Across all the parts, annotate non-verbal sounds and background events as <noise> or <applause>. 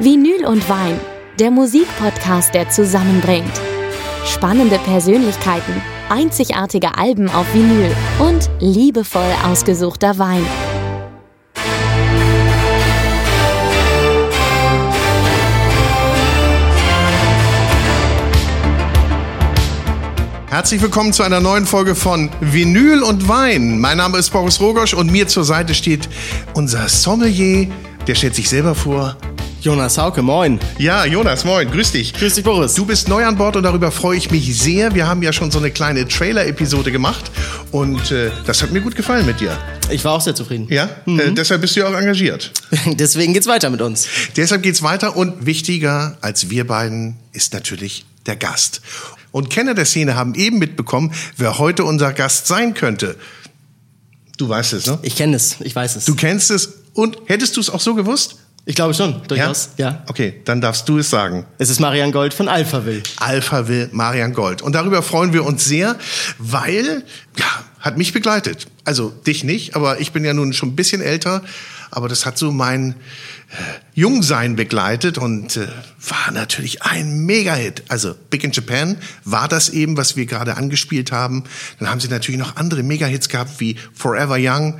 Vinyl und Wein, der Musikpodcast, der zusammenbringt. Spannende Persönlichkeiten, einzigartige Alben auf Vinyl und liebevoll ausgesuchter Wein. Herzlich willkommen zu einer neuen Folge von Vinyl und Wein. Mein Name ist Boris Rogosch und mir zur Seite steht unser Sommelier, der stellt sich selber vor. Jonas Hauke, moin. Ja, Jonas, moin, grüß dich. Grüß dich, Boris. Du bist neu an Bord und darüber freue ich mich sehr. Wir haben ja schon so eine kleine Trailer-Episode gemacht und äh, das hat mir gut gefallen mit dir. Ich war auch sehr zufrieden. Ja, mhm. äh, deshalb bist du ja auch engagiert. <laughs> Deswegen geht's weiter mit uns. Deshalb geht's weiter und wichtiger als wir beiden ist natürlich der Gast. Und Kenner der Szene haben eben mitbekommen, wer heute unser Gast sein könnte. Du weißt es, ne? Ich kenne es, ich weiß es. Du kennst es und hättest du es auch so gewusst? Ich glaube schon, durchaus. Ja? ja. Okay, dann darfst du es sagen. Es ist Marian Gold von Alphaville. Alphaville, Marian Gold. Und darüber freuen wir uns sehr, weil, ja, hat mich begleitet. Also dich nicht, aber ich bin ja nun schon ein bisschen älter. Aber das hat so mein äh, Jungsein begleitet und äh, war natürlich ein Mega-Hit. Also Big in Japan war das eben, was wir gerade angespielt haben. Dann haben sie natürlich noch andere Mega-Hits gehabt wie Forever Young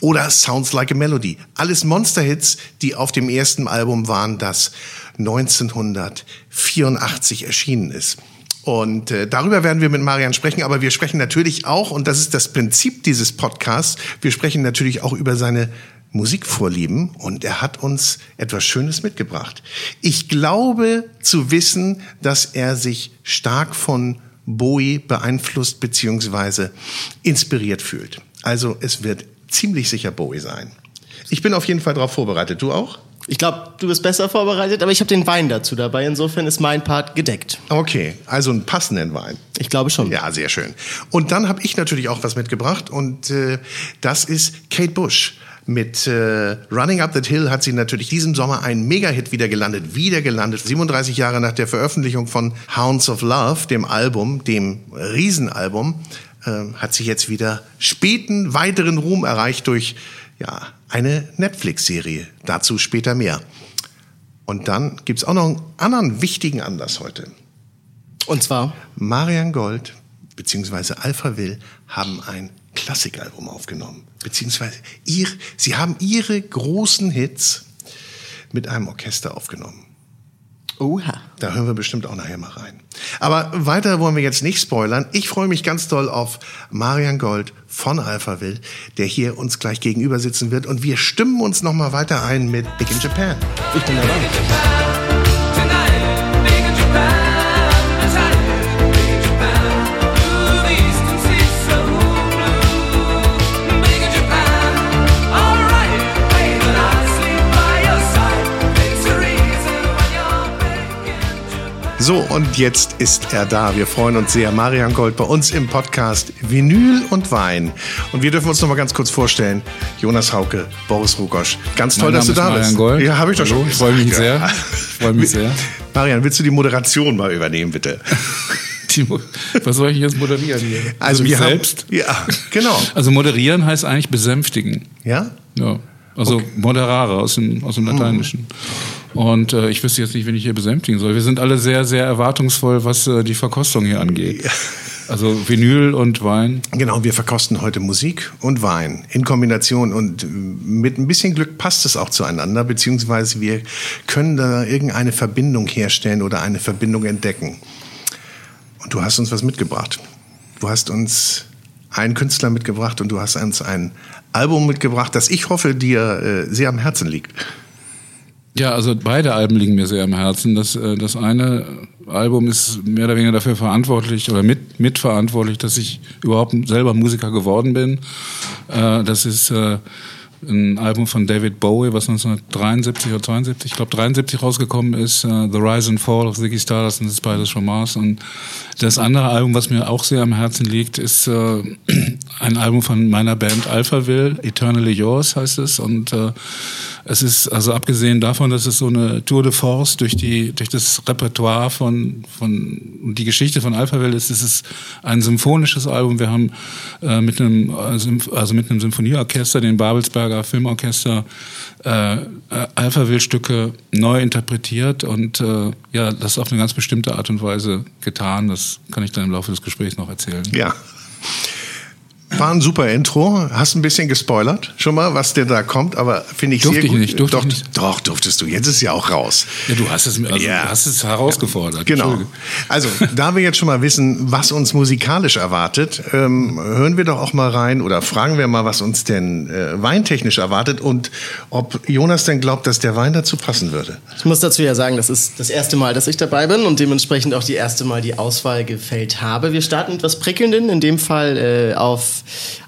oder Sounds Like a Melody. Alles Monster-Hits, die auf dem ersten Album waren, das 1984 erschienen ist. Und äh, darüber werden wir mit Marian sprechen, aber wir sprechen natürlich auch, und das ist das Prinzip dieses Podcasts, wir sprechen natürlich auch über seine Musikvorlieben und er hat uns etwas Schönes mitgebracht. Ich glaube zu wissen, dass er sich stark von Bowie beeinflusst bzw. inspiriert fühlt. Also es wird ziemlich sicher Bowie sein. Ich bin auf jeden Fall darauf vorbereitet. Du auch? Ich glaube, du bist besser vorbereitet, aber ich habe den Wein dazu dabei. Insofern ist mein Part gedeckt. Okay, also einen passenden Wein. Ich glaube schon. Ja, sehr schön. Und dann habe ich natürlich auch was mitgebracht und äh, das ist Kate Bush. Mit äh, Running Up That Hill hat sie natürlich diesen Sommer einen Mega-Hit wieder gelandet, wieder gelandet. 37 Jahre nach der Veröffentlichung von Hounds of Love, dem Album, dem Riesenalbum, hat sie jetzt wieder späten weiteren Ruhm erreicht durch ja, eine Netflix-Serie. Dazu später mehr. Und dann gibt's auch noch einen anderen wichtigen Anlass heute. Und zwar? Marian Gold bzw. Alpha Will haben ein Klassikalbum aufgenommen. Beziehungsweise ihr, sie haben ihre großen Hits mit einem Orchester aufgenommen. Oha. Da hören wir bestimmt auch nachher mal rein. Aber weiter wollen wir jetzt nicht spoilern. Ich freue mich ganz doll auf Marian Gold von Alphaville, der hier uns gleich gegenüber sitzen wird. Und wir stimmen uns noch mal weiter ein mit Big in Japan. Ich bin dabei. So, und jetzt ist er da. Wir freuen uns sehr. Marian Gold bei uns im Podcast Vinyl und Wein. Und wir dürfen uns noch mal ganz kurz vorstellen. Jonas Hauke, Boris Rugosch. Ganz toll, dass du da Marian bist. Gold. Ja, habe ich doch Hallo, schon Ich freue mich sehr. Ich freue mich sehr. Marian, willst du die Moderation mal übernehmen, bitte? <laughs> Was soll ich jetzt moderieren hier? Also, mich wir selbst? Haben, ja, genau. Also moderieren heißt eigentlich besänftigen. Ja? Ja. Also moderare aus dem, aus dem Lateinischen. Und äh, ich wüsste jetzt nicht, wen ich hier besänftigen soll. Wir sind alle sehr, sehr erwartungsvoll, was äh, die Verkostung hier angeht. Ja. Also Vinyl und Wein. Genau, wir verkosten heute Musik und Wein in Kombination und mit ein bisschen Glück passt es auch zueinander, beziehungsweise wir können da irgendeine Verbindung herstellen oder eine Verbindung entdecken. Und du hast uns was mitgebracht. Du hast uns einen Künstler mitgebracht und du hast uns ein Album mitgebracht, das ich hoffe dir äh, sehr am Herzen liegt. Ja, also beide Alben liegen mir sehr am Herzen. Das, äh, das eine Album ist mehr oder weniger dafür verantwortlich oder mit, mitverantwortlich, dass ich überhaupt selber Musiker geworden bin. Äh, das ist äh, ein Album von David Bowie, was 1973 oder 72, ich glaube 73 rausgekommen ist, uh, The Rise and Fall of Ziggy Stardust, das ist beides schon Mars. Und das andere Album, was mir auch sehr am Herzen liegt, ist uh, ein Album von meiner Band Alphaville, Eternally Yours heißt es. Und äh, es ist, also abgesehen davon, dass es so eine Tour de Force durch die, durch das Repertoire von, von die Geschichte von Alphaville ist, ist es ein symphonisches Album. Wir haben äh, mit einem, also mit einem Symphonieorchester, dem Babelsberger Filmorchester, äh, äh, Alphaville-Stücke neu interpretiert und äh, ja, das auf eine ganz bestimmte Art und Weise getan. Das kann ich dann im Laufe des Gesprächs noch erzählen. Ja. War ein super Intro. Hast ein bisschen gespoilert schon mal, was dir da kommt, aber finde ich Durfte sehr gut. ich nicht, durfte doch, ich nicht. doch, durftest du. Jetzt ist es ja auch raus. Ja, du hast es, also, Ja. du hast es herausgefordert. Genau. Also, da wir jetzt schon mal wissen, was uns musikalisch erwartet, ähm, hören wir doch auch mal rein oder fragen wir mal, was uns denn äh, weintechnisch erwartet und ob Jonas denn glaubt, dass der Wein dazu passen würde. Ich muss dazu ja sagen, das ist das erste Mal, dass ich dabei bin und dementsprechend auch die erste Mal die Auswahl gefällt habe. Wir starten mit was Prickelnden, in dem Fall äh, auf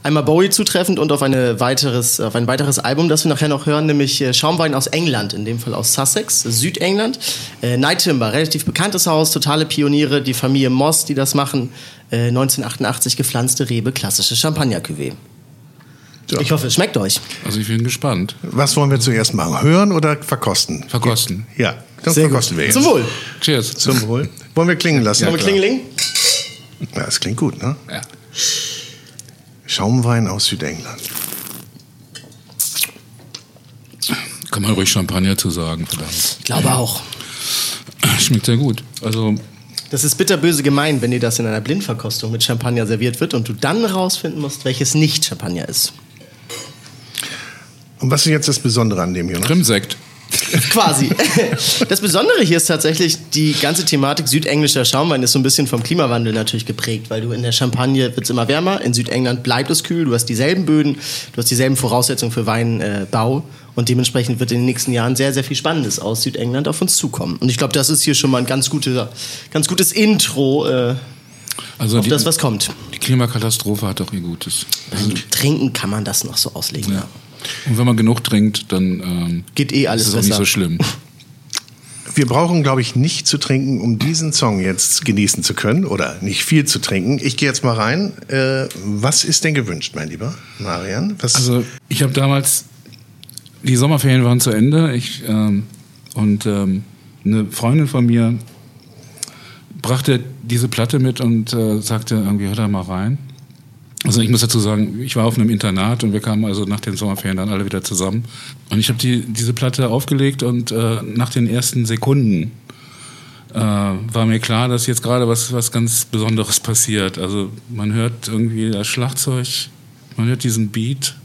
einmal Bowie zutreffend und auf, eine weiteres, auf ein weiteres Album, das wir nachher noch hören, nämlich äh, Schaumwein aus England, in dem Fall aus Sussex, Südengland. Äh, Night Timber, relativ bekanntes Haus, totale Pioniere, die Familie Moss, die das machen. Äh, 1988 gepflanzte Rebe, klassische Champagner-Cuvée. Ja. Ich hoffe, es schmeckt euch. Also ich bin gespannt. Was wollen wir zuerst machen? Hören oder verkosten? Verkosten. Ja, dann Sehr verkosten gut. wir jetzt. Zum Wohl. Cheers. Zum Wohl. Wollen wir klingen lassen? Wollen wir klingeling? Ja, das klingt gut, ne? Ja. Schaumwein aus Südengland. Kann man ruhig Champagner zu sagen, verdammt. Ich glaube auch. Schmeckt sehr gut. Also Das ist bitterböse gemein, wenn dir das in einer Blindverkostung mit Champagner serviert wird und du dann rausfinden musst, welches nicht Champagner ist. Und was ist jetzt das Besondere an dem, Jonas? Krimsekt. <laughs> Quasi. Das Besondere hier ist tatsächlich, die ganze Thematik südenglischer Schaumwein ist so ein bisschen vom Klimawandel natürlich geprägt, weil du in der Champagne wird es immer wärmer, in Südengland bleibt es kühl, du hast dieselben Böden, du hast dieselben Voraussetzungen für Weinbau und dementsprechend wird in den nächsten Jahren sehr, sehr viel Spannendes aus Südengland auf uns zukommen. Und ich glaube, das ist hier schon mal ein ganz, gute, ganz gutes Intro äh, Also auf die, das, was kommt. die Klimakatastrophe hat doch ihr Gutes. Beim Trinken kann man das noch so auslegen. Ja. Und wenn man genug trinkt, dann ähm, Geht eh alles ist es auch nicht so schlimm. <laughs> Wir brauchen, glaube ich, nicht zu trinken, um diesen Song jetzt genießen zu können oder nicht viel zu trinken. Ich gehe jetzt mal rein. Äh, was ist denn gewünscht, mein Lieber Marian? Was, Also ich habe damals, die Sommerferien waren zu Ende ich, ähm, und ähm, eine Freundin von mir brachte diese Platte mit und äh, sagte irgendwie, hör da mal rein. Also ich muss dazu sagen, ich war auf einem Internat und wir kamen also nach den Sommerferien dann alle wieder zusammen. Und ich habe die, diese Platte aufgelegt und äh, nach den ersten Sekunden äh, war mir klar, dass jetzt gerade was, was ganz Besonderes passiert. Also man hört irgendwie das Schlagzeug, man hört diesen Beat,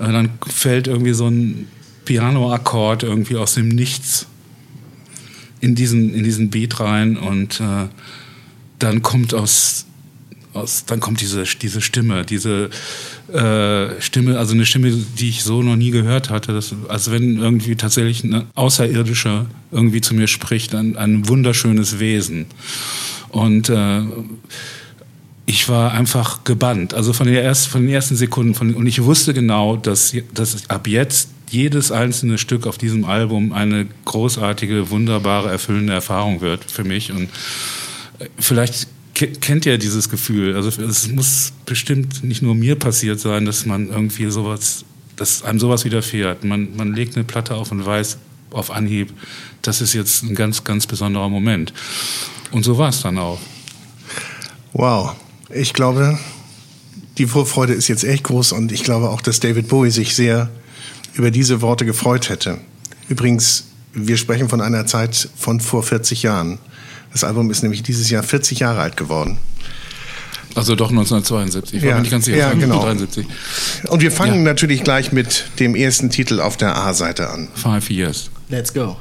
äh, dann fällt irgendwie so ein Piano-Akkord irgendwie aus dem Nichts in diesen, in diesen Beat rein und äh, dann kommt aus, aus dann kommt diese, diese Stimme, diese äh, Stimme, also eine Stimme, die ich so noch nie gehört hatte, das, als wenn irgendwie tatsächlich ein Außerirdischer irgendwie zu mir spricht, ein, ein wunderschönes Wesen. Und äh, ich war einfach gebannt, also von, der erst, von den ersten Sekunden. Von, und ich wusste genau, dass, dass ab jetzt jedes einzelne Stück auf diesem Album eine großartige, wunderbare, erfüllende Erfahrung wird für mich. Und äh, vielleicht kennt ihr dieses Gefühl. Also es muss bestimmt nicht nur mir passiert sein, dass man irgendwie sowas, dass einem sowas widerfährt. Man, man legt eine Platte auf und weiß auf Anhieb, das ist jetzt ein ganz, ganz besonderer Moment. Und so war es dann auch. wow. Ich glaube, die Vorfreude ist jetzt echt groß und ich glaube auch, dass David Bowie sich sehr über diese Worte gefreut hätte. Übrigens, wir sprechen von einer Zeit von vor 40 Jahren. Das Album ist nämlich dieses Jahr 40 Jahre alt geworden. Also doch 1972. Ich war Ja, mir nicht ganz sicher. ja, genau. 73. Und wir fangen Ja. natürlich gleich mit dem ersten Titel auf der A-Seite an. Five years. Let's go.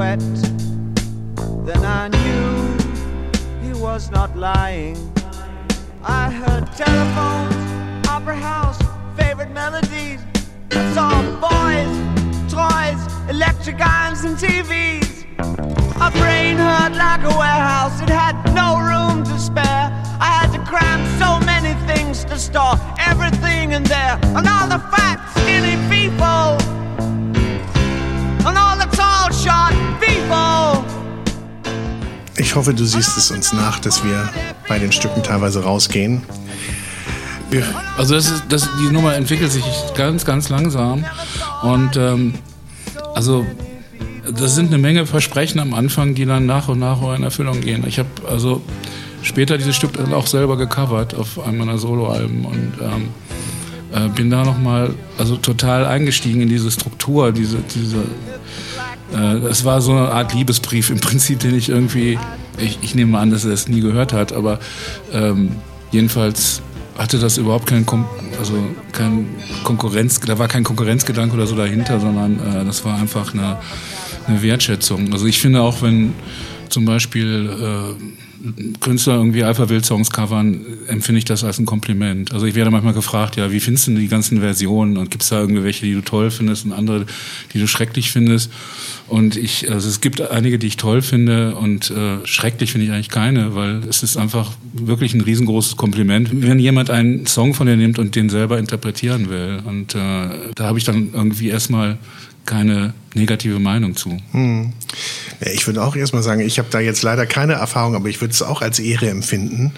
Wet. Then I knew he was not lying. I heard telephones, opera house, favorite melodies. I saw boys, toys, electric irons, and TVs. My brain hurt like a warehouse, it had no room to spare. I had to cram so many things to store everything in there. And all the fat, Ich hoffe, du siehst es uns nach, dass wir bei den Stücken teilweise rausgehen. Wir, Also das ist, das, die Nummer entwickelt sich ganz, ganz langsam. Und ähm, also das sind eine Menge Versprechen am Anfang, die dann nach und nach in Erfüllung gehen. Ich habe also später dieses Stück dann auch selber gecovert auf einem meiner Soloalben und ähm, äh, bin da nochmal also total eingestiegen in diese Struktur, diese, diese es war so eine Art Liebesbrief im <laughs> Prinzip, den ich irgendwie, ich, ich nehme an, dass er es nie gehört hat, aber ähm, jedenfalls hatte das überhaupt keinen, Kom also kein Konkurrenz, da war kein Konkurrenzgedanke oder so dahinter, sondern äh, das war einfach eine, eine Wertschätzung. Also ich finde auch, wenn zum Beispiel äh, Künstler irgendwie Alpha Wild Songs covern, empfinde ich das als ein Kompliment. Also ich werde manchmal gefragt, ja, wie findest du die ganzen Versionen und gibt es da irgendwelche, die du toll findest und andere, die du schrecklich findest? Und ich, also es gibt einige, die ich toll finde und äh, schrecklich finde ich eigentlich keine, weil es ist einfach wirklich ein riesengroßes Kompliment, wenn jemand einen Song von dir nimmt und den selber interpretieren will. Und äh, da habe ich dann irgendwie erstmal keine negative Meinung zu. hm. Ja, ich würde auch erstmal sagen, ich habe da jetzt leider keine Erfahrung, aber ich würde es auch als Ehre empfinden.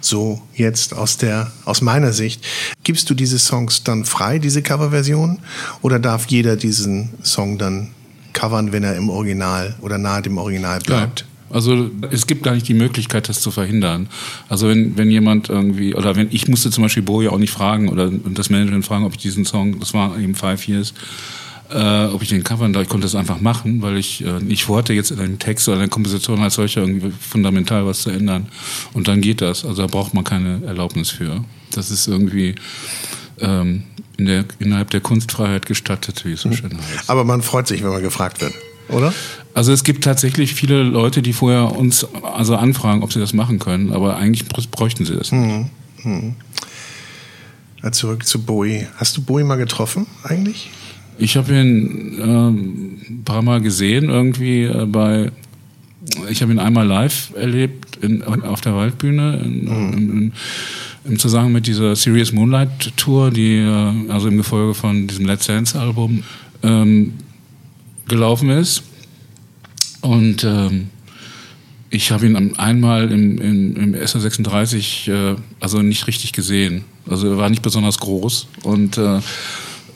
So jetzt aus der aus meiner Sicht. Gibst du diese Songs dann frei, diese Coverversion? Oder darf jeder diesen Song dann covern, wenn er im Original oder nahe dem Original bleibt? Also es gibt gar nicht die Möglichkeit, das zu verhindern. Also wenn, wenn jemand irgendwie, oder wenn ich musste zum Beispiel Boje auch nicht fragen oder das Management fragen, ob ich diesen Song, das war eben Five Years, äh, ob ich den covern darf. Ich konnte das einfach machen, weil ich äh, nicht vorhatte, jetzt in einem Text oder in der Komposition als solcher irgendwie fundamental was zu ändern. Und dann geht das. Also da braucht man keine Erlaubnis für. Das ist irgendwie ähm, in der, innerhalb der Kunstfreiheit gestattet, wie es so schön heißt. Aber man freut sich, wenn man gefragt wird, oder? Also es gibt tatsächlich viele Leute, die vorher uns also anfragen, ob sie das machen können, aber eigentlich br- bräuchten sie das nicht. Ja, zurück zu Bowie. Hast du Bowie mal getroffen eigentlich? Ich habe ihn ähm, ein paar Mal gesehen irgendwie äh, bei. Ich habe ihn einmal live erlebt in, auf der Waldbühne in, im, im Zusammenhang mit dieser Serious Moonlight Tour, die äh, also im Gefolge von diesem Let's Dance Album ähm, gelaufen ist. Und ähm, ich habe ihn einmal im, im, im SR36 äh, also nicht richtig gesehen. Also er war nicht besonders groß und äh,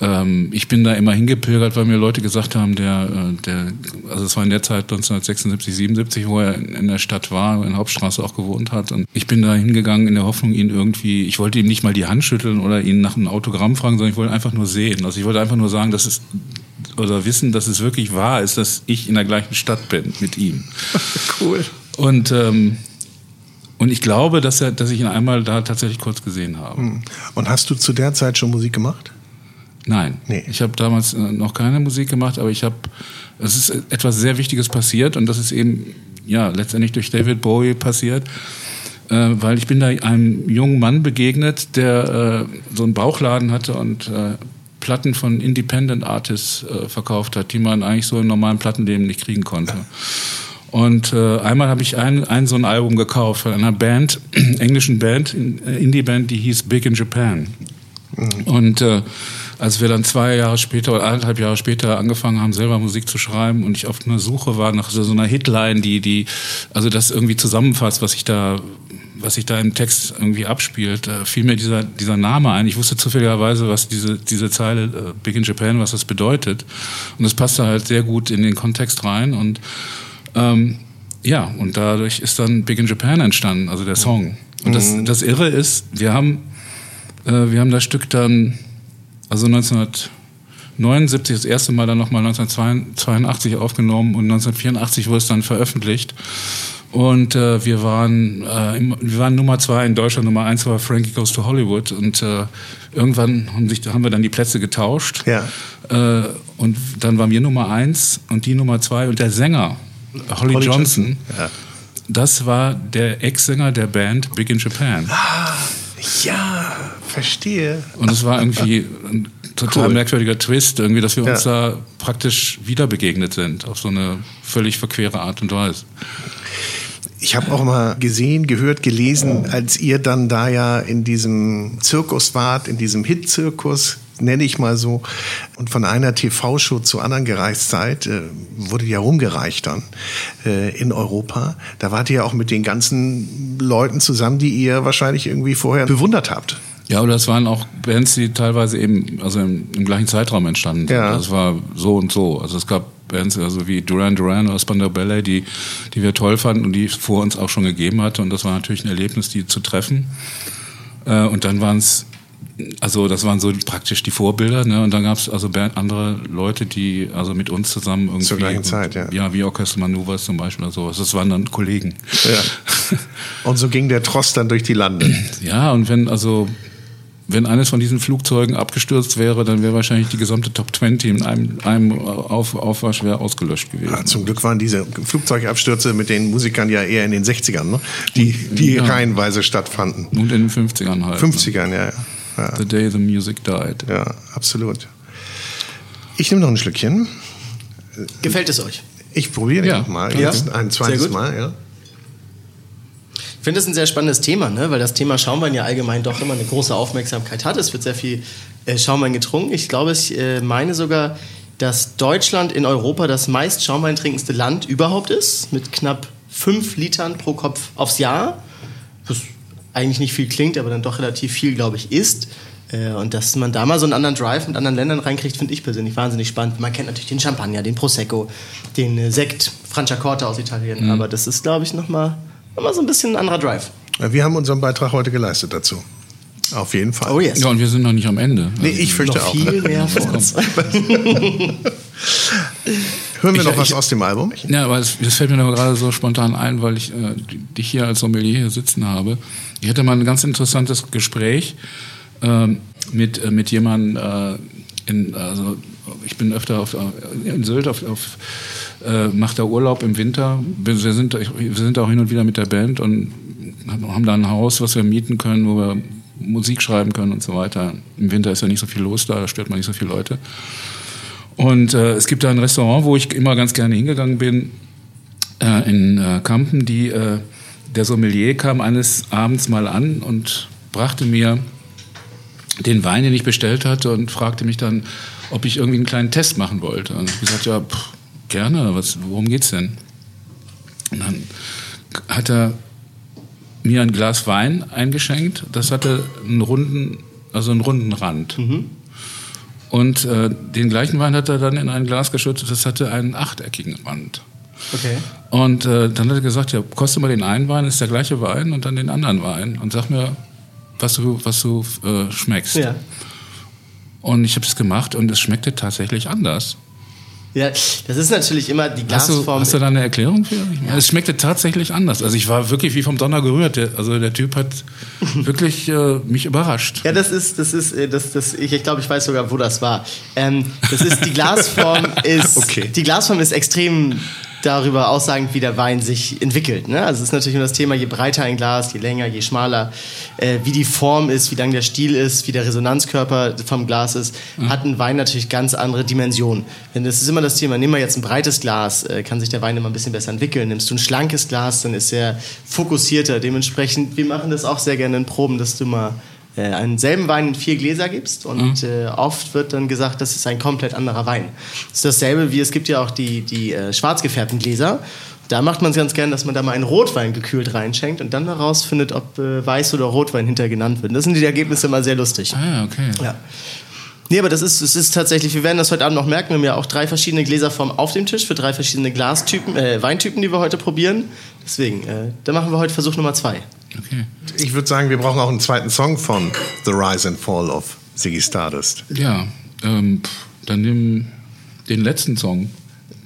ähm, ich bin da immer hingepilgert, weil mir Leute gesagt haben, der, äh, der, also es war in der Zeit 1976, 77, wo er in in der Stadt war, in der Hauptstraße auch gewohnt hat. Und ich bin da hingegangen in der Hoffnung, ihn irgendwie, ich wollte ihm nicht mal die Hand schütteln oder ihn nach einem Autogramm fragen, sondern ich wollte einfach nur sehen. Also ich wollte einfach nur sagen, dass es oder wissen, dass es wirklich wahr ist, dass ich in der gleichen Stadt bin mit ihm. <laughs> Cool. Und ähm, und ich glaube, dass er, dass ich ihn einmal da tatsächlich kurz gesehen habe. Und hast du zu der Zeit schon Musik gemacht? Nein, Nee. ich habe damals äh, noch keine Musik gemacht, aber ich habe, es ist etwas sehr Wichtiges passiert und das ist eben ja letztendlich durch David Bowie passiert, äh, weil ich bin da einem jungen Mann begegnet, der äh, so einen Bauchladen hatte und äh, Platten von Independent Artists äh, verkauft hat, die man eigentlich so im normalen Plattenleben nicht kriegen konnte. Und äh, einmal habe ich ein, ein so ein Album gekauft von einer Band, <clears throat> englischen Band, äh, Indie-Band, die hieß Big in Japan. Und äh, als wir dann zwei Jahre später oder anderthalb Jahre später angefangen haben, selber Musik zu schreiben und ich auf einer Suche war nach so einer Hitline, die, die, also das irgendwie zusammenfasst, was ich da, was sich da im Text irgendwie abspielt, da fiel mir dieser, dieser Name ein. Ich wusste zufälligerweise, was diese, diese Zeile äh, Big in Japan, was das bedeutet. Und das passte halt sehr gut in den Kontext rein und ähm, ja, und dadurch ist dann Big in Japan entstanden, also der Song. Und das, das Irre ist, wir haben, äh, wir haben das Stück dann, also 1979 das erste Mal dann nochmal 1982 aufgenommen und 1984 wurde es dann veröffentlicht. Und äh, wir waren äh, wir waren Nummer zwei in Deutschland, Nummer eins war Frankie Goes to Hollywood und äh, irgendwann haben, sich, haben wir dann die Plätze getauscht. Ja. Äh, und dann waren wir Nummer eins und die Nummer zwei und der Sänger Holly, Holly Johnson, Johnson, ja. das war der Ex-Sänger der Band Big in Japan. Ja, verstehe. Und es war irgendwie ein total Cool. merkwürdiger Twist, irgendwie, dass wir uns Ja. da praktisch wieder begegnet sind, auf so eine völlig verquere Art und Weise. Ich habe auch mal gesehen, gehört, gelesen, als ihr dann da ja in diesem Zirkus wart, in diesem Hit-Zirkus, nenne ich mal so, und von einer TV-Show zur anderen gereist seid, äh, wurde ja rumgereicht dann äh, in Europa. Da wart ihr ja auch mit den ganzen Leuten zusammen, die ihr wahrscheinlich irgendwie vorher bewundert habt. Ja, aber das waren auch Bands, die teilweise eben also im, im gleichen Zeitraum entstanden sind. Ja. Das war so und so. Also es gab Bands also wie Duran Duran oder Spandau Ballet, die, die wir toll fanden und die es vor uns auch schon gegeben hatte. Und das war natürlich ein Erlebnis, die zu treffen. Äh, und dann waren es, also das waren so praktisch die Vorbilder. Ne? Und dann gab es also Band, andere Leute, die also mit uns zusammen irgendwie... Zur gleichen Zeit, ja. Ja, wie Orchester Manuvers zum Beispiel oder sowas. Das waren dann Kollegen. Ja. <laughs> Und so ging der Trost dann durch die Lande. Ja, und wenn also wenn eines von diesen Flugzeugen abgestürzt wäre, dann wäre wahrscheinlich die gesamte Top 20 in einem, einem Auf, Aufwasch wäre ausgelöscht gewesen. Ja, zum Glück waren diese Flugzeugabstürze mit den Musikern ja eher in den 60ern, ne? die, die Ja. reihenweise stattfanden. Und in den 50ern halt. 50ern, ja. ja. ja. The day the music died. Ja, absolut. Ich nehme noch ein Schlückchen. Gefällt es euch? Ich probiere Ja. noch mal. Ja. Ein zweites. Mal, ja. Ich finde das ein sehr spannendes Thema, ne? weil das Thema Schaumwein ja allgemein doch immer eine große Aufmerksamkeit hat. Es wird sehr viel äh, Schaumwein getrunken. Ich glaube, ich äh, meine sogar, dass Deutschland in Europa das meist Schaumwein trinkendste Land überhaupt ist, mit knapp 5 Litern pro Kopf aufs Jahr. Was eigentlich nicht viel klingt, aber dann doch relativ viel, glaube ich, ist. Äh, Und dass man da mal so einen anderen Drive mit anderen Ländern reinkriegt, finde ich persönlich wahnsinnig spannend. Man kennt natürlich den Champagner, den Prosecco, den äh, Sekt, Franciacorta aus Italien. Aber das ist, glaube ich, nochmal mal so ein bisschen ein anderer Drive. Wir haben unseren Beitrag heute geleistet dazu. Auf jeden Fall. Oh yes. Ja, und wir sind noch nicht am Ende. Nee, ich fürchte noch auch. viel mehr vor uns. Hören wir Ich- noch was ich- aus dem Album? Ja, aber es, das fällt mir noch gerade so spontan ein, weil ich äh, dich hier als Sommelier hier sitzen habe. Ich hatte mal ein ganz interessantes Gespräch ähm, mit, äh, mit jemandem, äh, in, also ich bin öfter auf, äh, in Sylt auf, auf äh, mache da Urlaub im Winter. Wir sind, wir sind auch hin und wieder mit der Band und haben da ein Haus, was wir mieten können, wo wir Musik schreiben können und so weiter. Im Winter ist ja nicht so viel los da, da stört man nicht so viele Leute. Und äh, es gibt da ein Restaurant, wo ich immer ganz gerne hingegangen bin, äh, in äh, Kampen. Die, äh, der Sommelier kam eines Abends mal an und brachte mir den Wein, den ich bestellt hatte, und fragte mich dann, ob ich irgendwie einen kleinen Test machen wollte. Und ich habe gesagt, ja, pff, gerne, was, worum geht's denn? Und dann hat er mir ein Glas Wein eingeschenkt. Das hatte einen runden, also einen runden Rand. Und äh, den gleichen Wein hat er dann in ein Glas geschüttet, das hatte einen achteckigen Rand. Okay. Und äh, dann hat er gesagt, ja, koste mal den einen Wein, ist der gleiche Wein, und dann den anderen Wein und sag mir, was du, was du äh, schmeckst. Ja. Und ich habe es gemacht und es schmeckte tatsächlich anders. ja, das ist natürlich immer die Hast du, Glasform. hast du da eine Erklärung für? Meine, Es schmeckte tatsächlich anders. Also ich war wirklich wie vom Donner gerührt. Also der Typ hat <laughs> wirklich äh, mich überrascht. Ja, das ist, das ist, äh, das, das, ich, ich glaube, ich weiß sogar, wo das war. Ähm, das ist, die Glasform <laughs> ist, Okay. die Glasform ist extrem darüber aussagend, wie der Wein sich entwickelt. Ne? Also es ist natürlich immer das Thema, je breiter ein Glas, je länger, je schmaler, äh, wie die Form ist, wie lang der Stiel ist, wie der Resonanzkörper vom Glas ist, hat ein Wein natürlich ganz andere Dimensionen. Denn das ist immer das Thema, nimm mal jetzt ein breites Glas, äh, kann sich der Wein immer ein bisschen besser entwickeln. Nimmst du ein schlankes Glas, dann ist er fokussierter. Dementsprechend, wir machen das auch sehr gerne in Proben, dass du mal äh, einen selben Wein in vier Gläser gibst und äh, oft wird dann gesagt, das ist ein komplett anderer Wein. Das ist dasselbe wie es gibt ja auch die, die äh, schwarz gefärbten Gläser. Da macht man es ganz gern, dass man da mal einen Rotwein gekühlt reinschenkt und dann herausfindet, ob äh, Weiß oder Rotwein hinter genannt wird. Das sind die Ergebnisse immer sehr lustig. Ah, okay. Ja. Nee, aber das ist, es ist tatsächlich, wir werden das heute Abend noch merken, wir haben ja auch drei verschiedene Gläserformen auf dem Tisch für drei verschiedene Glastypen, äh, Weintypen, die wir heute probieren. Deswegen, äh, da machen wir heute Versuch Nummer zwei. Okay. Ich würde sagen, wir brauchen auch einen zweiten Song von The Rise and Fall of Ziggy Stardust. Ja, ähm, dann nimm den letzten Song.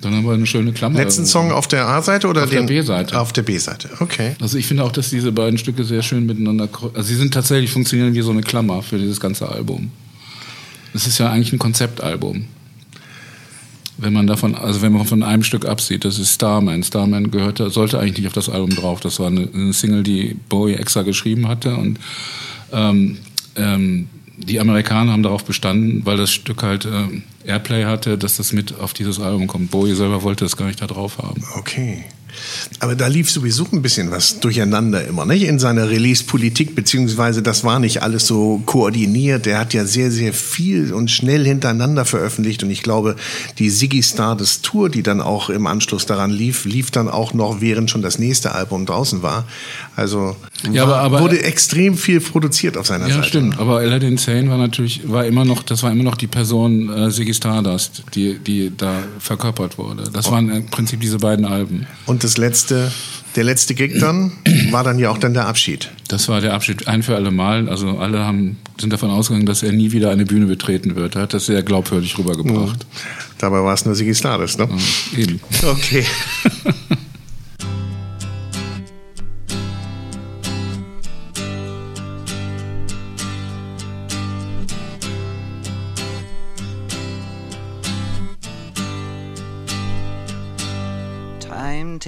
Dann haben wir eine schöne Klammer. Letzten Song auf der A-Seite oder Auf der den? B-Seite. Auf der B-Seite, okay. Also ich finde auch, dass diese beiden Stücke sehr schön miteinander, also sie sind tatsächlich funktionieren wie so eine Klammer für dieses ganze Album. Es ist ja eigentlich ein Konzeptalbum. Wenn man davon, also wenn man von einem Stück absieht, das ist Starman. Starman gehörte, sollte eigentlich nicht auf das Album drauf. Das war eine, eine Single, die Bowie extra geschrieben hatte und ähm, ähm, die Amerikaner haben darauf bestanden, weil das Stück halt ähm, Airplay hatte, dass das mit auf dieses Album kommt. Bowie selber wollte das gar nicht da drauf haben. Okay. Aber da lief sowieso ein bisschen was durcheinander immer, nicht? In seiner Release-Politik, beziehungsweise das war nicht alles so koordiniert. Er hat ja sehr, sehr viel und schnell hintereinander veröffentlicht. Und ich glaube, die Ziggy Stardust Tour, die dann auch im Anschluss daran lief, lief dann auch noch, während schon das nächste Album draußen war. Also Ja, war, aber- aber- wurde extrem viel produziert auf seiner Ja, Seite. stimmt. Aber Aladdin Sane war natürlich, war immer noch, das war immer noch die Person äh, Ziggy Stardust, die, die da verkörpert wurde. Das waren im Prinzip diese beiden Alben. Und das letzte, der letzte Gig dann <clears throat> war dann ja auch dann der Abschied. Das war der Abschied ein für alle Mal. Also alle haben, sind davon ausgegangen, dass er nie wieder eine Bühne betreten wird. Er hat das sehr glaubwürdig rübergebracht. Dabei war es nur Ziggy Stardust, ne? Eben. Okay. <laughs>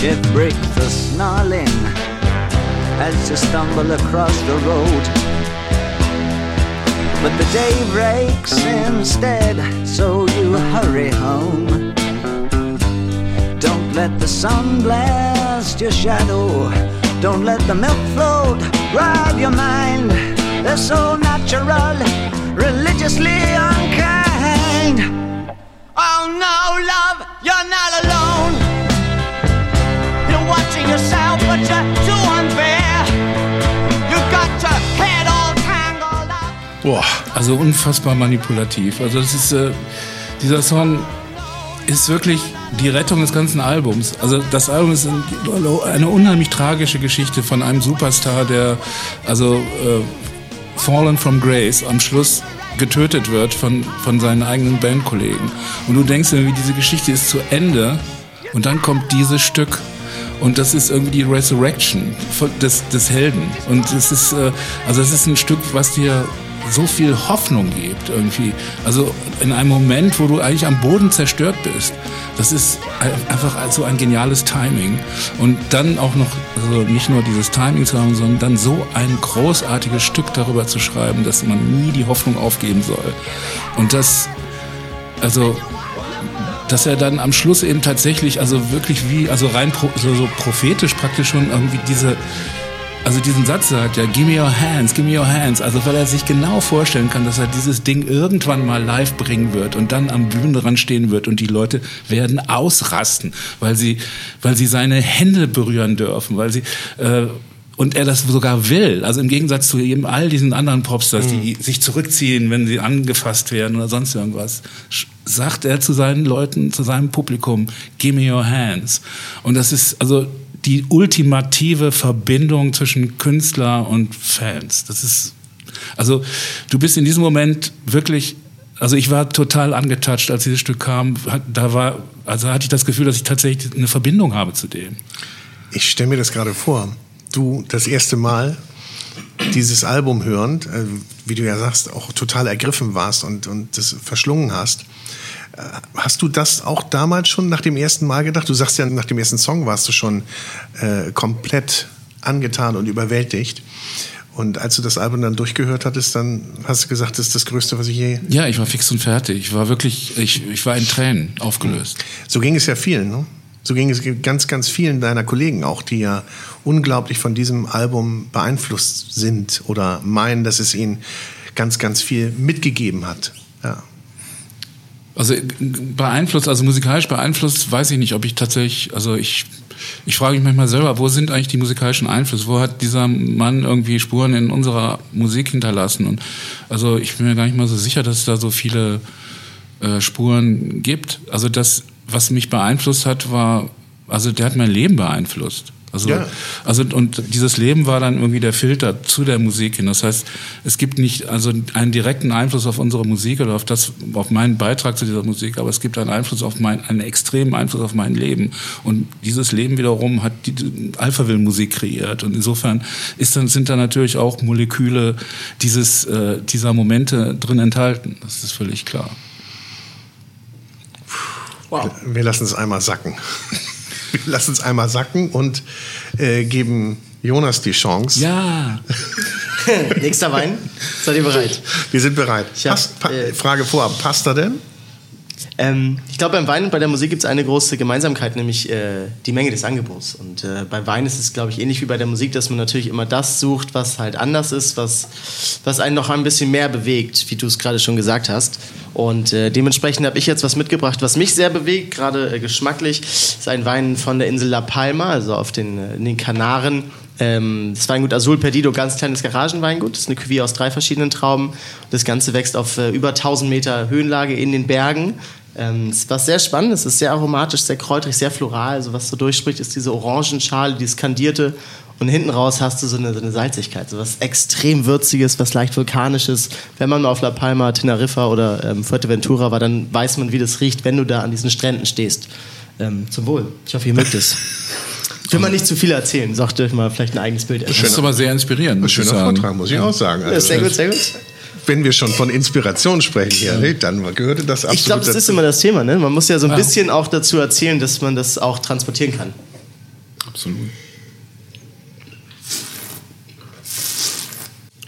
Ship break the snarling as you stumble across the road. But the day breaks instead, so you hurry home. Don't let the sun blast your shadow. Don't let the milk float rob your mind. They're so natural, religiously unkind. Oh no, love, you're not alone. Boah. Also unfassbar manipulativ. Also das ist, äh, dieser Song ist wirklich die Rettung des ganzen Albums. Also das Album ist ein, eine unheimlich tragische Geschichte von einem Superstar, der also äh, Fallen from Grace am Schluss getötet wird von, von seinen eigenen Bandkollegen. Und du denkst irgendwie, diese Geschichte ist zu Ende und dann kommt dieses Stück und das ist irgendwie die Resurrection des, des Helden. Und es ist, äh, also es ist ein Stück, was dir so viel Hoffnung gibt irgendwie. Also in einem Moment, wo du eigentlich am Boden zerstört bist. Das ist ein- einfach so ein geniales Timing. Und dann auch noch, also nicht nur dieses Timing zu haben, sondern dann so ein großartiges Stück darüber zu schreiben, dass man nie die Hoffnung aufgeben soll. Und das, also dass er dann am Schluss eben tatsächlich, also wirklich wie, also rein pro, so, so prophetisch praktisch schon irgendwie diese, also diesen Satz sagt, ja, give me your hands, give me your hands. Also weil er sich genau vorstellen kann, dass er dieses Ding irgendwann mal live bringen wird und dann am Bühnenrand stehen wird und die Leute werden ausrasten, weil sie, weil sie seine Hände berühren dürfen, weil sie, äh, und er das sogar will. Also im Gegensatz zu eben all diesen anderen Popstars, die sich zurückziehen, wenn sie angefasst werden oder sonst irgendwas, sagt er zu seinen Leuten, zu seinem Publikum, give me your hands. Und das ist also die ultimative Verbindung zwischen Künstler und Fans. Das ist, also du bist in diesem Moment wirklich also ich war total angetatscht, als dieses Stück kam. Da war, also hatte ich das Gefühl, dass ich tatsächlich eine Verbindung habe zu dem. Ich stelle mir das gerade vor. Du das erste Mal dieses Album hörend, äh, wie du ja sagst, auch total ergriffen warst und, und das verschlungen hast. Hast du das auch damals schon nach dem ersten Mal gedacht? Du sagst ja, nach dem ersten Song warst du schon äh, komplett angetan und überwältigt. Und als du das Album dann durchgehört hattest, dann hast du gesagt, das ist das Größte, was ich je. Ja, ich war fix und fertig. Ich war wirklich, ich, ich war in Tränen aufgelöst. So ging es ja vielen, ne? So ging es ganz, ganz vielen deiner Kollegen auch, die ja unglaublich von diesem Album beeinflusst sind oder meinen, dass es ihnen ganz, ganz viel mitgegeben hat. Ja. Also beeinflusst, also musikalisch beeinflusst, weiß ich nicht, ob ich tatsächlich, also ich, ich frage mich manchmal selber, wo sind eigentlich die musikalischen Einflüsse? Wo hat dieser Mann irgendwie Spuren in unserer Musik hinterlassen? Und also ich bin mir gar nicht mal so sicher, dass es da so viele äh, Spuren gibt. Also das, was mich beeinflusst hat, war, also der hat mein Leben beeinflusst. Also, ja. also und dieses Leben war dann irgendwie der Filter zu der Musik hin. Das heißt, es gibt nicht also einen direkten Einfluss auf unsere Musik oder auf das, auf meinen Beitrag zu dieser Musik, aber es gibt einen Einfluss auf mein, einen extremen Einfluss auf mein Leben. Und dieses Leben wiederum hat die Alphaville-Musik kreiert. Und insofern ist dann, sind da natürlich auch Moleküle dieses, äh, dieser Momente drin enthalten. Das ist völlig klar. Wow. Wir lassen es einmal sacken. <laughs> Wir lassen es einmal sacken und äh, geben Jonas die Chance. Ja. <laughs> Nächster Wein. Seid ihr bereit? Wir sind bereit. hab, Passt, pa äh, Frage vorab. Passt er denn? Ähm, ich glaube, beim Wein und bei der Musik gibt es eine große Gemeinsamkeit, nämlich äh, die Menge des Angebots. Und äh, beim Wein ist es, glaube ich, ähnlich wie bei der Musik, dass man natürlich immer das sucht, was halt anders ist, was, was einen noch ein bisschen mehr bewegt, wie du es gerade schon gesagt hast. Und äh, dementsprechend habe ich jetzt was mitgebracht, was mich sehr bewegt, gerade äh, geschmacklich. Das ist ein Wein von der Insel La Palma, also auf den, äh, in den Kanaren. Ähm, das Weingut Azul Perdido, ganz kleines Garagenweingut. Das ist eine Cuvée aus drei verschiedenen Trauben. Das Ganze wächst auf äh, über 1000 Meter Höhenlage in den Bergen. Ähm, es war sehr spannend, es ist sehr aromatisch, sehr kräutrig, sehr floral. Also was so durchspricht, ist diese Orangenschale, dieses kandierte. Und hinten raus hast du so eine, so eine Salzigkeit, so was extrem würziges, was leicht vulkanisches. Wenn man mal auf La Palma, Teneriffa oder ähm, Fuerteventura war, dann weiß man, wie das riecht, wenn du da an diesen Stränden stehst. Ähm, zum Wohl. Ich hoffe, ihr mögt es. <laughs> Ich will mal nicht zu viel erzählen, sagt euch mal vielleicht ein eigenes Bild. Das ist aber sehr inspirierend. Ein schöner Vortrag, muss ich auch sagen. Also, sehr gut, sehr gut wenn wir schon von Inspiration sprechen hier, ja. dann gehörte das absolut Ich glaube, das ist immer das Thema. Ne? Man muss ja so ein ja. bisschen auch dazu erzählen, dass man das auch transportieren kann. Absolut.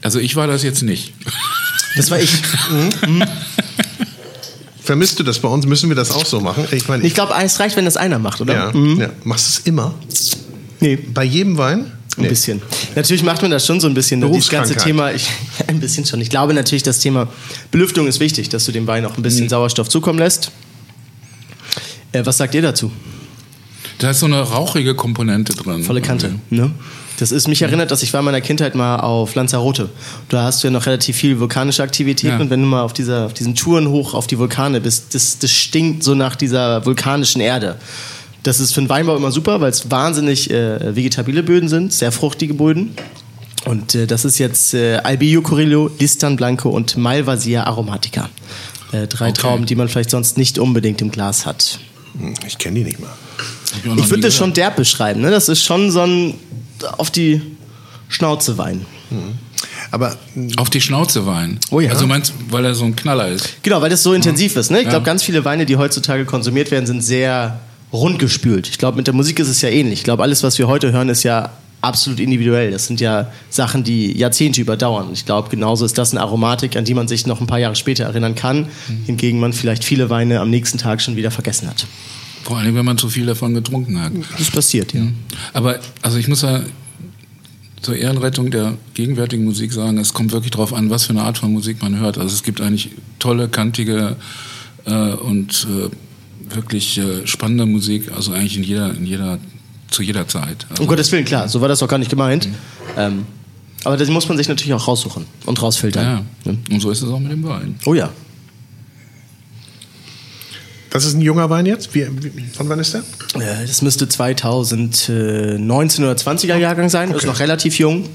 Also ich war das jetzt nicht. Das war ich. <laughs> Mhm. Vermisst du das bei uns? Müssen wir das auch so machen? Ich, mein, ich glaube, es reicht, wenn das einer macht, oder? Ja. Mhm. ja. Machst du es immer? Nee. Bei jedem Wein? Ein nee. bisschen. Natürlich macht man das schon so ein bisschen. Das ganze Thema, ich, <laughs> ein bisschen schon. Ich glaube natürlich, das Thema Belüftung ist wichtig, dass du dem Wein auch ein bisschen mhm. Sauerstoff zukommen lässt. Äh, was sagt ihr dazu? Da ist so eine rauchige Komponente drin. Volle Kante, ne? Das ist mich erinnert, dass ich war in meiner Kindheit mal auf Lanzarote. Da hast du ja noch relativ viel vulkanische Aktivität ja. und wenn du mal auf, dieser, auf diesen Touren hoch auf die Vulkane bist, das, das stinkt so nach dieser vulkanischen Erde. Das ist für den Weinbau immer super, weil es wahnsinnig äh, vegetabile Böden sind, sehr fruchtige Böden. Und äh, das ist jetzt äh, Albio Corillo, Listan Blanco und Malvasia Aromatica. Äh, drei okay. Trauben, die man vielleicht sonst nicht unbedingt im Glas hat. Hm, ich kenne die nicht mal. Ich, ich würde das schon derb beschreiben. Ne? Das ist schon so ein auf die Schnauze Wein. Mhm. Aber auf die Schnauze Wein. Oh ja. Also meinst, weil er so ein Knaller ist? Genau, weil das so intensiv ist. Ne? Ich ja. glaube, ganz viele Weine, die heutzutage konsumiert werden, sind sehr rundgespült. Ich glaube, mit der Musik ist es ja ähnlich. Ich glaube, alles, was wir heute hören, ist ja absolut individuell. Das sind ja Sachen, die Jahrzehnte überdauern. Ich glaube, genauso ist das eine Aromatik, an die man sich noch ein paar Jahre später erinnern kann, mhm. hingegen man vielleicht viele Weine am nächsten Tag schon wieder vergessen hat. Vor allem, wenn man zu viel davon getrunken hat. Das passiert, ja. Mhm. Aber, also ich muss ja zur Ehrenrettung der gegenwärtigen Musik sagen, es kommt wirklich darauf an, was für eine Art von Musik man hört. Also es gibt eigentlich tolle, kantige äh, und äh, wirklich äh, spannende Musik, also eigentlich in jeder, in jeder, zu jeder Zeit. Also, um Gottes Willen, klar, so war das auch gar nicht gemeint. Mhm. Ähm, aber das muss man sich natürlich auch raussuchen und rausfiltern. Ja, ja. Und so ist es auch mit dem Wein. Oh ja. Das ist ein junger Wein jetzt? Wie, wie, von wann ist der? Äh, das müsste 2019 oder 20er Jahrgang sein. Okay. Das ist noch relativ jung.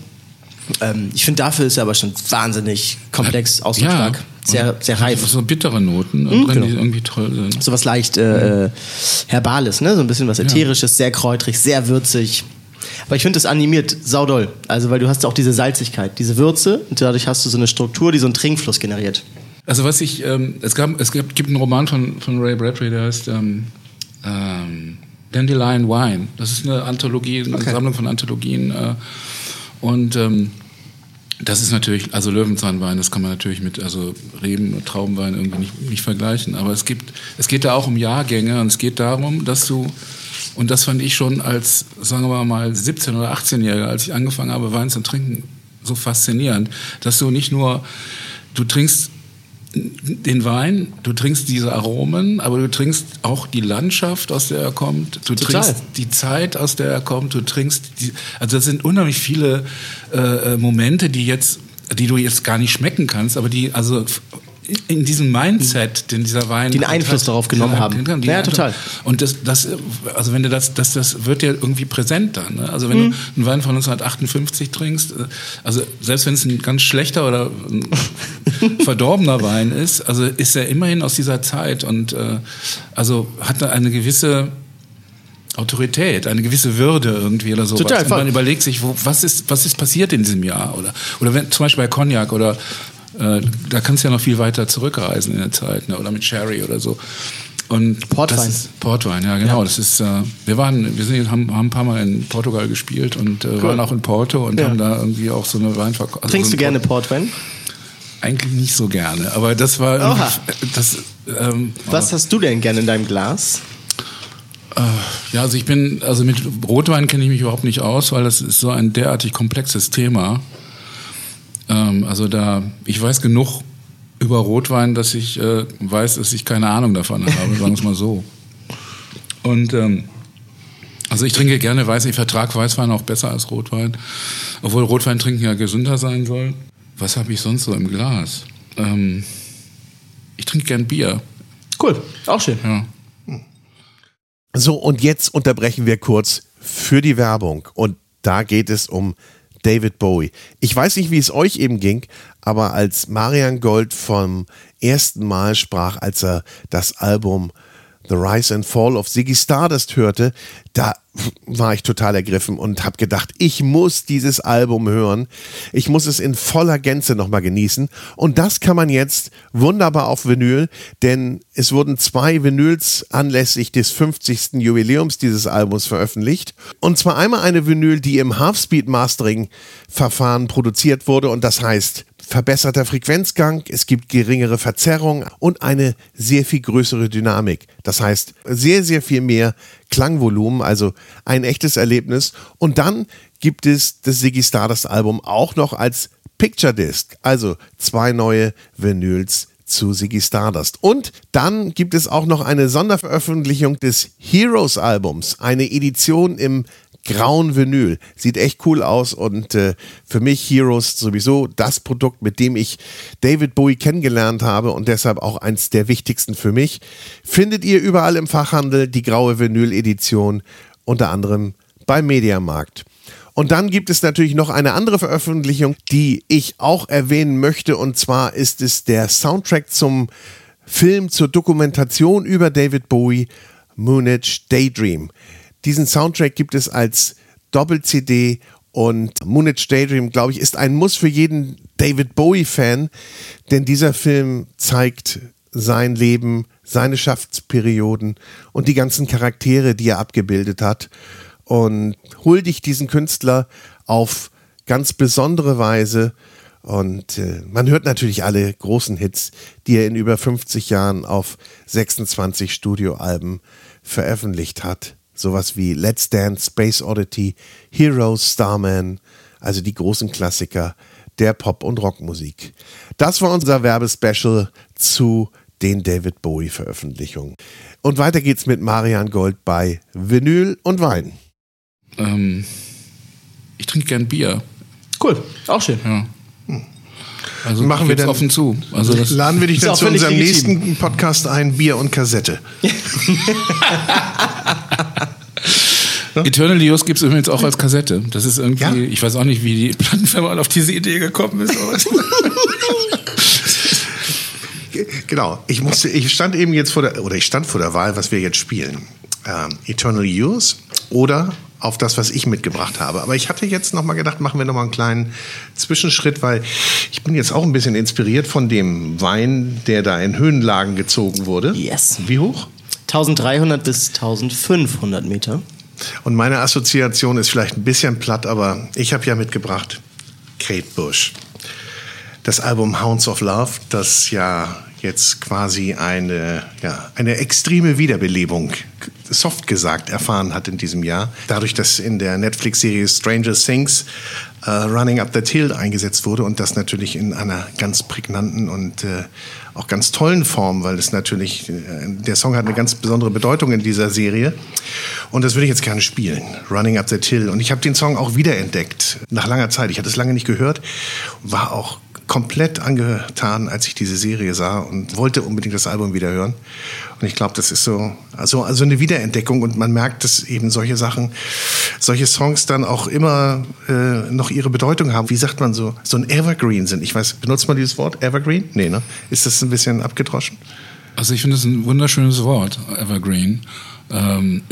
Ähm, ich finde, dafür ist er aber schon wahnsinnig komplex, ausdrucksstark. Ja. Sehr, sehr reif. So bittere Noten mhm, drin, genau. die irgendwie toll sind. So was leicht äh, Herbales, ne? So ein bisschen was Ätherisches, ja. sehr kräutrig, sehr würzig. Aber ich finde, es animiert saudoll. Also, weil du hast auch diese Salzigkeit, diese Würze und dadurch hast du so eine Struktur, die so einen Trinkfluss generiert. Also was ich, ähm, es gab, es gibt, gibt einen Roman von, von Ray Bradbury, der heißt ähm, ähm, Dandelion Wine. Das ist eine Anthologie, eine Okay. Sammlung von Anthologien. Äh, und ähm, das ist natürlich, also Löwenzahnwein, das kann man natürlich mit also Reben und Traubenwein irgendwie nicht, nicht vergleichen. Aber es gibt, es geht da auch um Jahrgänge und es geht darum, dass du, und das fand ich schon als, sagen wir mal, 17- oder 18-Jähriger, als ich angefangen habe, Wein zu trinken, so faszinierend, dass du nicht nur, du trinkst den Wein, du trinkst diese Aromen, aber du trinkst auch die Landschaft, aus der er kommt. Du Total. trinkst die Zeit, aus der er kommt. Du trinkst die, also das sind unheimlich viele äh, äh, Momente, die jetzt, die du jetzt gar nicht schmecken kannst, aber die also in diesem Mindset, den dieser Wein einen Einfluss darauf genommen haben. Die Ja, total. Und das, das, also wenn du das, das, das wird ja irgendwie präsent dann. Ne? Also wenn Mhm. du einen Wein von 1958 trinkst, äh, also selbst wenn es ein ganz schlechter oder <laughs> verdorbener Wein ist, also ist er immerhin aus dieser Zeit und äh, also hat er eine gewisse Autorität, eine gewisse Würde irgendwie oder so. Total, und man überlegt sich, wo, was ist, was ist passiert in diesem Jahr oder oder wenn zum Beispiel bei Cognac oder äh, da kannst du ja noch viel weiter zurückreisen in der Zeit, ne? oder mit Sherry oder so. Und Portwein. Ist Portwein, ja genau. Das ist, äh, wir waren, wir sind, haben, haben ein paar Mal in Portugal gespielt und äh, waren auch in Porto und Ja. haben da irgendwie auch so eine Weinverkauf. Also Trinkst so du gerne Port- Portwein? Eigentlich nicht so gerne, aber das war Oha. das. Ähm, Was hast du denn gerne in deinem Glas? Ja, also ich bin, also mit Rotwein kenne ich mich überhaupt nicht aus, weil das ist so ein derartig komplexes Thema. Ähm, also da, ich weiß genug über Rotwein, dass ich äh, weiß, dass ich keine Ahnung davon habe, <laughs> sagen wir es mal so. Und ähm, also ich trinke gerne Weißwein, ich vertrage Weißwein auch besser als Rotwein, obwohl Rotwein trinken ja gesünder sein soll. Was habe ich sonst so im Glas? Ähm, ich trinke gern Bier. Cool, auch schön. Ja. So, und jetzt unterbrechen wir kurz für die Werbung. Und da geht es um David Bowie. Ich weiß nicht, wie es euch eben ging, aber als Marian Gold vom ersten Mal sprach, als er das Album The Rise and Fall of Ziggy Stardust hörte, da war ich total ergriffen und habe gedacht, ich muss dieses Album hören. Ich muss es in voller Gänze nochmal genießen. Und das kann man jetzt wunderbar auf Vinyl, denn es wurden zwei Vinyls anlässlich des 50. Jubiläums dieses Albums veröffentlicht. Und zwar einmal eine Vinyl, die im Half-Speed Mastering Verfahren produziert wurde und das heißt verbesserter Frequenzgang, es gibt geringere Verzerrung und eine sehr viel größere Dynamik. Das heißt, sehr, sehr viel mehr Klangvolumen, also ein echtes Erlebnis. Und dann gibt es das Ziggy Stardust Album auch noch als Picture Disc, also zwei neue Vinyls zu Ziggy Stardust. Und dann gibt es auch noch eine Sonderveröffentlichung des Heroes Albums, eine Edition im grauen Vinyl. Sieht echt cool aus und äh, für mich Heroes sowieso das Produkt, mit dem ich David Bowie kennengelernt habe und deshalb auch eins der wichtigsten für mich. Findet ihr überall im Fachhandel die graue Vinyl-Edition, unter anderem beim Mediamarkt. Und dann gibt es natürlich noch eine andere Veröffentlichung, die ich auch erwähnen möchte. Und zwar ist es der Soundtrack zum Film, zur Dokumentation über David Bowie, Moonage Daydream. Diesen Soundtrack gibt es als Doppel-CD und Moonage Daydream, glaube ich, ist ein Muss für jeden David Bowie-Fan, denn dieser Film zeigt sein Leben, seine Schaftsperioden und die ganzen Charaktere, die er abgebildet hat und huldigt diesen Künstler auf ganz besondere Weise. Und äh, man hört natürlich alle großen Hits, die er in über 50 Jahren auf 26 Studioalben veröffentlicht hat. Sowas wie Let's Dance, Space Oddity, Heroes, Starman, also die großen Klassiker der Pop- und Rockmusik. Das war unser Werbespecial zu den David Bowie-Veröffentlichungen. Und weiter geht's mit Marian Gold bei Vinyl und Wein. Ähm, ich trinke gern Bier. Cool, auch schön. Ja. Also Machen wir denn- offen zu. Also das, Laden wir dich dann zu unserem legitim. nächsten Podcast ein, Bier und Kassette. <laughs> Eternal Youth gibt es übrigens auch als Kassette. Das ist irgendwie, Ja? ich weiß auch nicht, wie die Plattenfirma auf diese Idee gekommen ist. Aber <laughs> Genau. Ich musste, ich stand eben jetzt vor der, oder ich stand vor der Wahl, was wir jetzt spielen. Ähm, Eternal Youth oder auf das, was ich mitgebracht habe. Aber ich hatte jetzt noch mal gedacht, machen wir noch mal einen kleinen Zwischenschritt, weil ich bin jetzt auch ein bisschen inspiriert von dem Wein, der da in Höhenlagen gezogen wurde. Yes. Wie hoch? 1300 bis 1500 Meter. Und meine Assoziation ist vielleicht ein bisschen platt, aber ich habe ja mitgebracht Kate Bush. Das Album Hounds of Love, das ja jetzt quasi eine, ja, eine extreme Wiederbelebung, soft gesagt, erfahren hat in diesem Jahr. Dadurch, dass in der Netflix-Serie Stranger Things äh, Running Up That Hill eingesetzt wurde und das natürlich in einer ganz prägnanten und äh, auch ganz tollen Form, weil es natürlich, äh, der Song hat eine ganz besondere Bedeutung in dieser Serie. Und das würde ich jetzt gerne spielen, Running Up That Hill. Und ich habe den Song auch wiederentdeckt, nach langer Zeit. Ich hatte es lange nicht gehört, war auch komplett angetan, als ich diese Serie sah und wollte unbedingt das Album wieder hören. Und ich glaube, das ist so also, also eine Wiederentdeckung und man merkt, dass eben solche Sachen, solche Songs dann auch immer äh, noch ihre Bedeutung haben. Wie sagt man so, so ein Evergreen sind. Ich weiß, benutzt man dieses Wort Evergreen? Nee, ne? Ist das ein bisschen abgedroschen? Also ich finde es ein wunderschönes Wort, Evergreen. Ähm,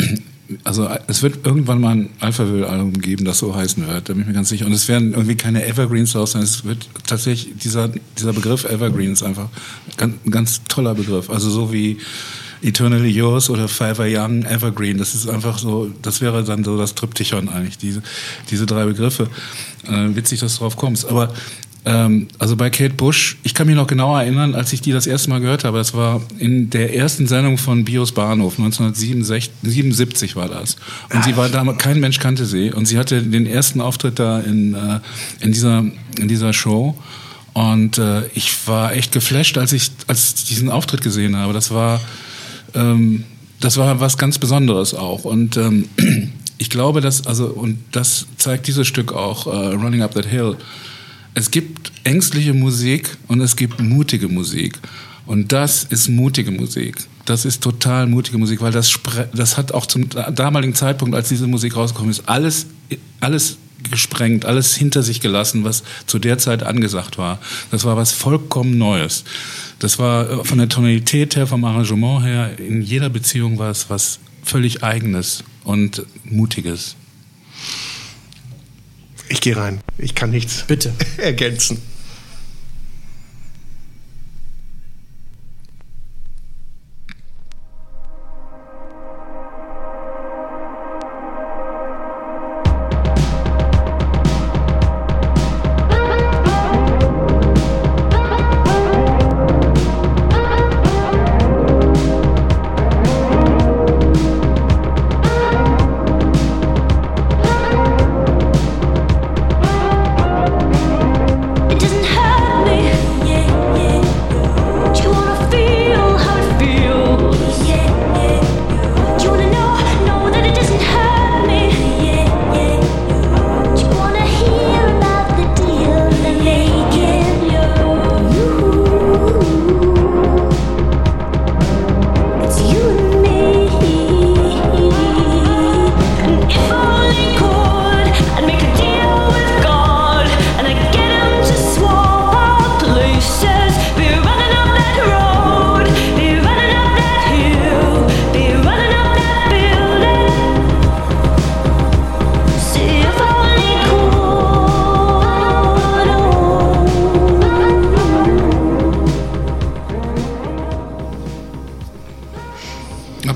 also es wird irgendwann mal ein Alphaville-Album geben, das so heißen wird, da bin ich mir ganz sicher. Und es werden irgendwie keine Evergreens raus sein. Es wird tatsächlich, dieser, dieser Begriff Evergreens einfach ganz, ein ganz toller Begriff. Also so wie Eternally Yours oder Forever Young, Evergreen. Das ist einfach so, das wäre dann so das Triptychon eigentlich, diese, diese drei Begriffe. Äh, witzig, dass du drauf kommst. Aber ähm, also bei Kate Bush, ich kann mich noch genauer erinnern, als ich die das erste Mal gehört habe. Das war in der ersten Sendung von Bios Bahnhof, 1977 war das. Und sie war damals, kein Mensch kannte sie. Und sie hatte den ersten Auftritt da in, äh, in, dieser, in dieser Show. Und äh, ich war echt geflasht, als ich, als ich diesen Auftritt gesehen habe. Das war, ähm, das war was ganz Besonderes auch. Und ähm, <clears throat> ich glaube, dass, also, und das zeigt dieses Stück auch, äh, Running Up That Hill, es gibt ängstliche Musik und es gibt mutige Musik. Und das ist mutige Musik. Das ist total mutige Musik, weil das, das hat auch zum damaligen Zeitpunkt, als diese Musik rausgekommen ist, alles, alles gesprengt, alles hinter sich gelassen, was zu der Zeit angesagt war. Das war was vollkommen Neues. Das war äh, von der Tonalität her, vom Arrangement her, in jeder Beziehung war es was völlig Eigenes und Mutiges. Ich gehe rein. Ich kann nichts Bitte. <laughs> ergänzen.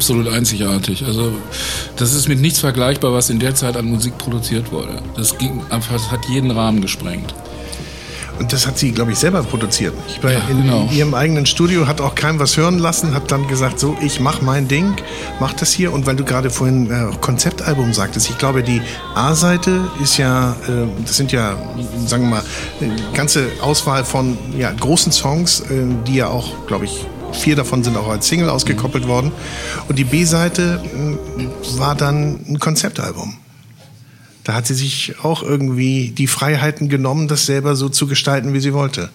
Absolut einzigartig. Also das ist mit nichts vergleichbar, was in der Zeit an Musik produziert wurde. Das ging einfach, das hat jeden Rahmen gesprengt. Und das hat sie, glaube ich, selber produziert. Ich war Ja, in, genau. ihrem eigenen Studio, hat auch keinem was hören lassen, hat dann gesagt, so, ich mach mein Ding, mach das hier. Und weil du gerade vorhin äh, Konzeptalbum sagtest, ich glaube, die A-Seite ist ja, äh, das sind ja, sagen wir mal, eine ganze Auswahl von ja, großen Songs, äh, die ja auch, glaube ich, vier davon sind auch als Single ausgekoppelt worden. Und die B-Seite äh, war dann ein Konzeptalbum. Da hat sie sich auch irgendwie die Freiheiten genommen, das selber so zu gestalten, wie sie wollte.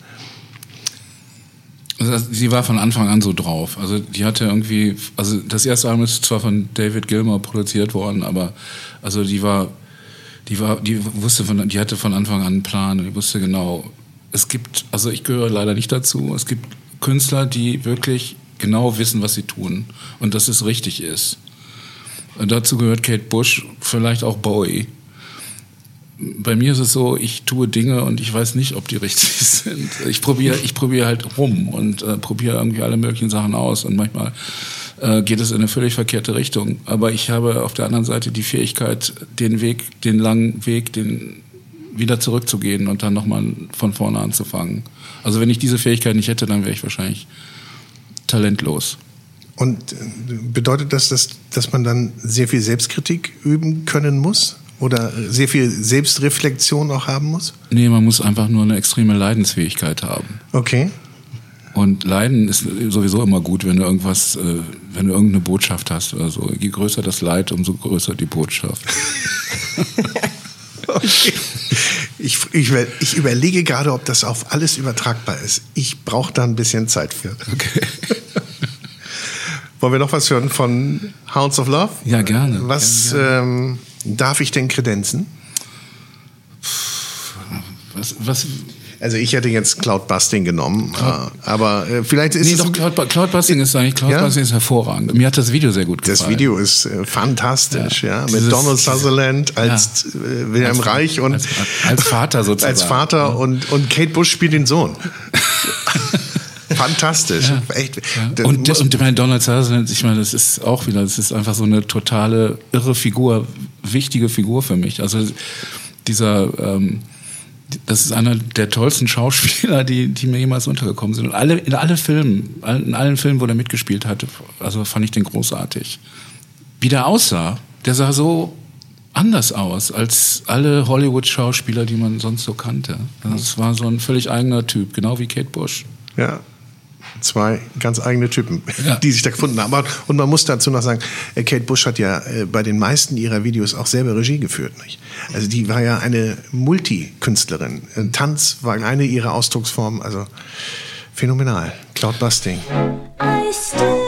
Also sie war von Anfang an so drauf. Also die hatte irgendwie, also das erste Album ist zwar von David Gilmour produziert worden, aber also die war, die war, die wusste von, die hatte von Anfang an einen Plan und die wusste genau. Es gibt, also ich gehöre leider nicht dazu. Es gibt Künstler, die wirklich genau wissen, was sie tun und dass es richtig ist. Dazu gehört Kate Bush, vielleicht auch Bowie. Bei mir ist es so, ich tue Dinge und ich weiß nicht, ob die richtig <laughs> sind. Ich probiere ich probiere halt rum und äh, probiere irgendwie alle möglichen Sachen aus und manchmal äh, geht es in eine völlig verkehrte Richtung. Aber ich habe auf der anderen Seite die Fähigkeit, den Weg, den langen Weg, den wieder zurückzugehen und dann nochmal von vorne anzufangen. Also wenn ich diese Fähigkeit nicht hätte, dann wäre ich wahrscheinlich talentlos. Und äh, bedeutet das, dass, dass man dann sehr viel Selbstkritik üben können muss? Oder sehr viel Selbstreflexion auch haben muss? Nee, man muss einfach nur eine extreme Leidensfähigkeit haben. Okay. Und Leiden ist sowieso immer gut, wenn du irgendwas, äh, wenn du irgendeine Botschaft hast oder so. Je größer das Leid, umso größer die Botschaft. <laughs> okay. Ich, ich, ich überlege gerade, ob das auf alles übertragbar ist. Ich brauche da ein bisschen Zeit für. Okay. <laughs> Wollen wir noch was hören von Hounds of Love? Ja, gerne. Was Gerne, Ähm, darf ich denn kredenzen? Was, was, Also ich hätte jetzt Cloudbusting genommen, äh, aber äh, vielleicht ist nee, es doch, Cloud, Cloudbusting ist eigentlich, Cloudbusting ist hervorragend. Mir hat das Video sehr gut gefallen. das Video ist äh, fantastisch, ja, Ja. mit Dieses- Donald Sutherland als Ja. äh, Wilhelm Als- Reich und als- <laughs> als Vater sozusagen. als Vater und und Kate Bush spielt den Sohn. <laughs> Fantastisch, echt. Da Und, und ich meine, Donald Sutherland, ich meine, das ist auch wieder, das ist einfach so eine totale irre Figur, wichtige Figur für mich. Also dieser, ähm, das ist einer der tollsten Schauspieler, die, die mir jemals untergekommen sind. Und alle, in alle Filmen, in allen Filmen, wo er mitgespielt hatte, also fand ich den großartig. Wie der aussah, der sah so anders aus als alle Hollywood-Schauspieler, die man sonst so kannte. Das war so ein völlig eigener Typ, genau wie Kate Bush. Ja. Zwei ganz eigene Typen, Ja. die sich da gefunden haben. Und man muss dazu noch sagen, äh, Kate Bush hat ja äh, bei den meisten ihrer Videos auch selber Regie geführt. Nicht? Also die war ja eine Multikünstlerin. Äh, Tanz war eine ihrer Ausdrucksformen. Also phänomenal. Cloudbusting. I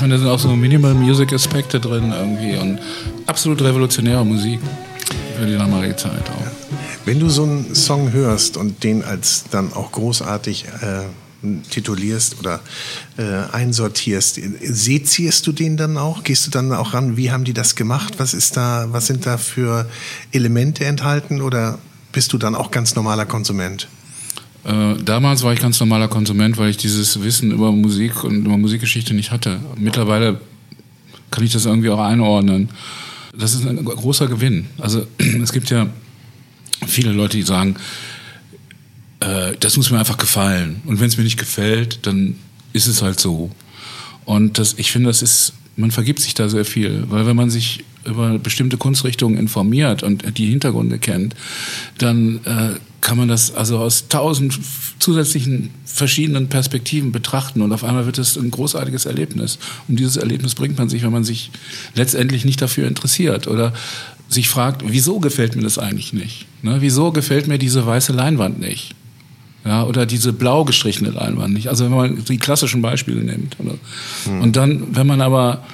ich meine, da sind auch so Minimal Music Aspekte drin irgendwie und absolut revolutionäre Musik für die damalige Zeit auch. Wenn du so einen Song hörst und den als dann auch großartig äh, titulierst oder äh, einsortierst, sezierst du den dann auch? Gehst du dann auch ran, wie haben die das gemacht? Was ist da, was sind da für Elemente enthalten oder bist du dann auch ganz normaler Konsument? Äh, damals war ich ganz normaler Konsument, weil ich dieses Wissen über Musik und über Musikgeschichte nicht hatte. Mittlerweile kann ich das irgendwie auch einordnen. Das ist ein großer Gewinn. Also <clears throat> es gibt ja viele Leute, die sagen, äh, das muss mir einfach gefallen. Und wenn es mir nicht gefällt, dann ist es halt so. Und das, ich finde, das ist, man vergibt sich da sehr viel, weil wenn man sich über bestimmte Kunstrichtungen informiert und die Hintergründe kennt, dann äh, kann man das also aus tausend zusätzlichen verschiedenen Perspektiven betrachten und auf einmal wird es ein großartiges Erlebnis. Und dieses Erlebnis bringt man sich, wenn man sich letztendlich nicht dafür interessiert oder sich fragt, wieso gefällt mir das eigentlich nicht? Ne? Wieso gefällt mir diese weiße Leinwand nicht? Ja, oder diese blau gestrichene Leinwand nicht. Also wenn man die klassischen Beispiele nimmt. Oder? Und dann, wenn man aber,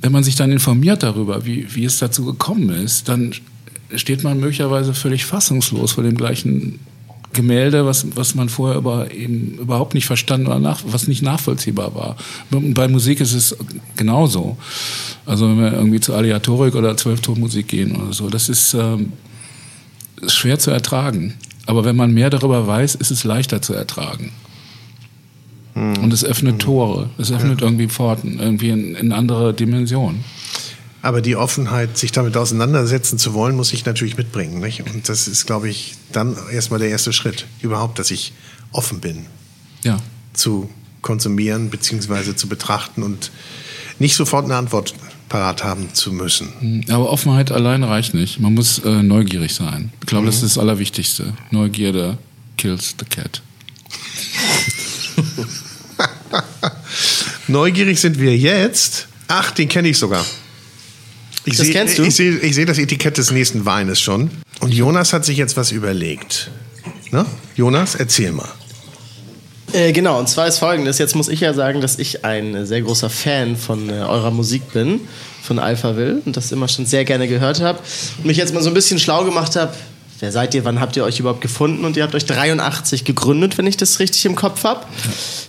wenn man sich dann informiert darüber, wie, wie es dazu gekommen ist, dann steht man möglicherweise völlig fassungslos vor dem gleichen Gemälde, was, was man vorher aber eben überhaupt nicht verstanden oder nach, was nicht nachvollziehbar war. Bei Musik ist es genauso. Also wenn wir irgendwie zu Aleatorik oder Zwölftonmusik gehen oder so, das ist, ähm, schwer zu ertragen. Aber wenn man mehr darüber weiß, ist es leichter zu ertragen. Und es öffnet Tore, es öffnet irgendwie Pforten, irgendwie in, in andere Dimensionen. Aber die Offenheit, sich damit auseinandersetzen zu wollen, muss ich natürlich mitbringen. Nicht? Und das ist, glaube ich, dann erstmal der erste Schritt. Überhaupt, dass ich offen bin Ja. zu konsumieren bzw. zu betrachten und nicht sofort eine Antwort parat haben zu müssen. Aber Offenheit allein reicht nicht. Man muss äh, neugierig sein. Ich glaube, das ist das Allerwichtigste. Neugierde kills the cat. <laughs> Neugierig sind wir jetzt. Ach, den kenne ich sogar. Ich Das seh- kennst du? Ich sehe ich seh das Etikett des nächsten Weines schon. Und Jonas hat sich jetzt was überlegt. Ne? Jonas, erzähl mal. Äh, genau, und zwar ist folgendes. Jetzt muss ich ja sagen, dass ich ein sehr großer Fan von äh, eurer Musik bin, von Alphaville, und das immer schon sehr gerne gehört habe. Und mich jetzt mal so ein bisschen schlau gemacht habe. Wer seid ihr? Wann habt ihr euch überhaupt gefunden? Und ihr habt euch 83 gegründet, wenn ich das richtig im Kopf habe.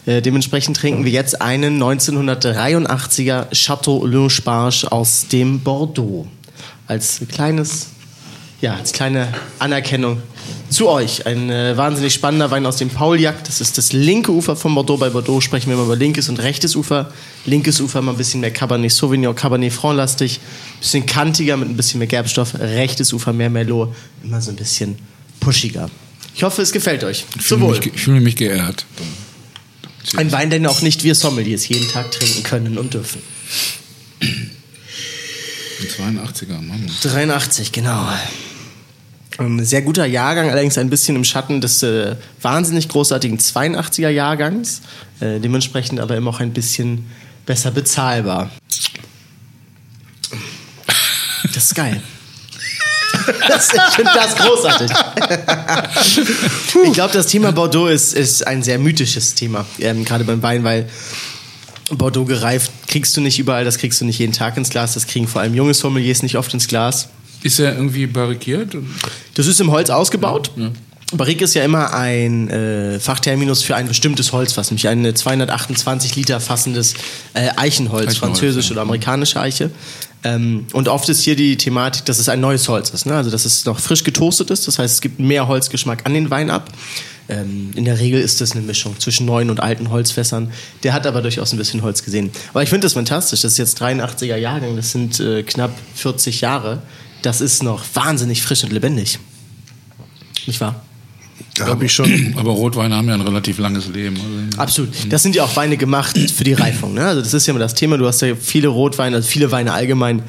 Äh, dementsprechend trinken wir jetzt einen 1983er Chateau Le Sparge aus dem Bordeaux. Als kleines ja, als kleine Anerkennung zu euch. Ein äh, wahnsinnig spannender Wein aus dem Pauliac. Das ist das linke Ufer von Bordeaux. Bei Bordeaux sprechen wir immer über linkes und rechtes Ufer. Linkes Ufer mal ein bisschen mehr Cabernet Sauvignon, Cabernet Franc-lastig. Bisschen kantiger mit ein bisschen mehr Gerbstoff. Rechtes Ufer mehr Merlot. Immer so ein bisschen pushiger. Ich hoffe, es gefällt euch. Ich fühle mich, ich fühle mich geehrt. Ein Wein, den auch nicht wir Sommeliers jeden Tag trinken können und dürfen. Ein 82er, Mann. 83, genau. Ein sehr guter Jahrgang, allerdings ein bisschen im Schatten des äh, wahnsinnig großartigen 82er Jahrgangs. Äh, dementsprechend aber immer auch ein bisschen besser bezahlbar. Das ist geil. <laughs> Das, ich finde das großartig. ich glaube, das Thema Bordeaux ist, ist ein sehr mythisches Thema, ähm, gerade beim Wein, weil Bordeaux gereift kriegst du nicht überall, das kriegst du nicht jeden Tag ins Glas, das kriegen vor allem junge Sommeliers nicht oft ins Glas. Ist er irgendwie barrikiert? Das ist im Holz ausgebaut. Barrique ist ja immer ein äh, Fachterminus für ein bestimmtes Holzfass, nämlich ein äh, 228 Liter fassendes äh, Eichenholz, Eichenholz, französische ja. oder amerikanische Eiche. Ähm, und oft ist hier die Thematik, dass es ein neues Holz ist. Ne? Also, dass es noch frisch getoastet ist. Das heißt, es gibt mehr Holzgeschmack an den Wein ab. Ähm, in der Regel ist das eine Mischung zwischen neuen und alten Holzfässern. Der hat aber durchaus ein bisschen Holz gesehen. Aber ich finde das fantastisch. Das ist jetzt 83er Jahrgang. Das sind äh, knapp 40 Jahre. Das ist noch wahnsinnig frisch und lebendig. Nicht wahr? Da habe ich schon. <clears throat> Aber Rotweine haben ja ein relativ langes Leben. Also, Absolut. Das sind ja auch Weine gemacht für die Reifung. Ne? Also das ist ja immer das Thema. Du hast ja viele Rotweine, also viele Weine allgemein,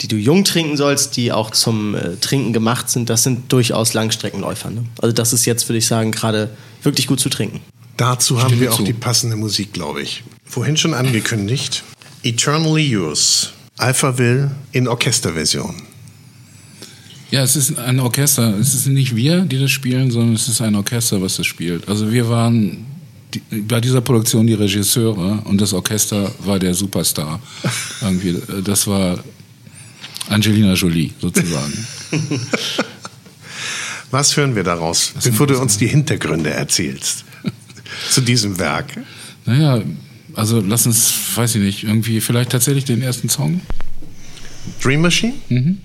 die du jung trinken sollst, die auch zum äh, Trinken gemacht sind. Das sind durchaus Langstreckenläufer. Ne? Also das ist jetzt, würde ich sagen, gerade wirklich gut zu trinken. Dazu haben Stimme wir auch zu. die passende Musik, glaube ich. Vorhin schon angekündigt. Eternally Yours. Alphaville in Orchesterversion. Ja, es ist ein Orchester. Es ist nicht wir, die das spielen, sondern es ist ein Orchester, was das spielt. Also wir waren die, bei dieser Produktion die Regisseure und das Orchester war der Superstar. <laughs> Irgendwie, das war Angelina Jolie sozusagen. <laughs> Was hören wir daraus, bevor du uns die Hintergründe erzählst <laughs> zu diesem Werk? naja, also lass uns, weiß ich nicht, irgendwie vielleicht tatsächlich den ersten Song. Dream Machine? Thank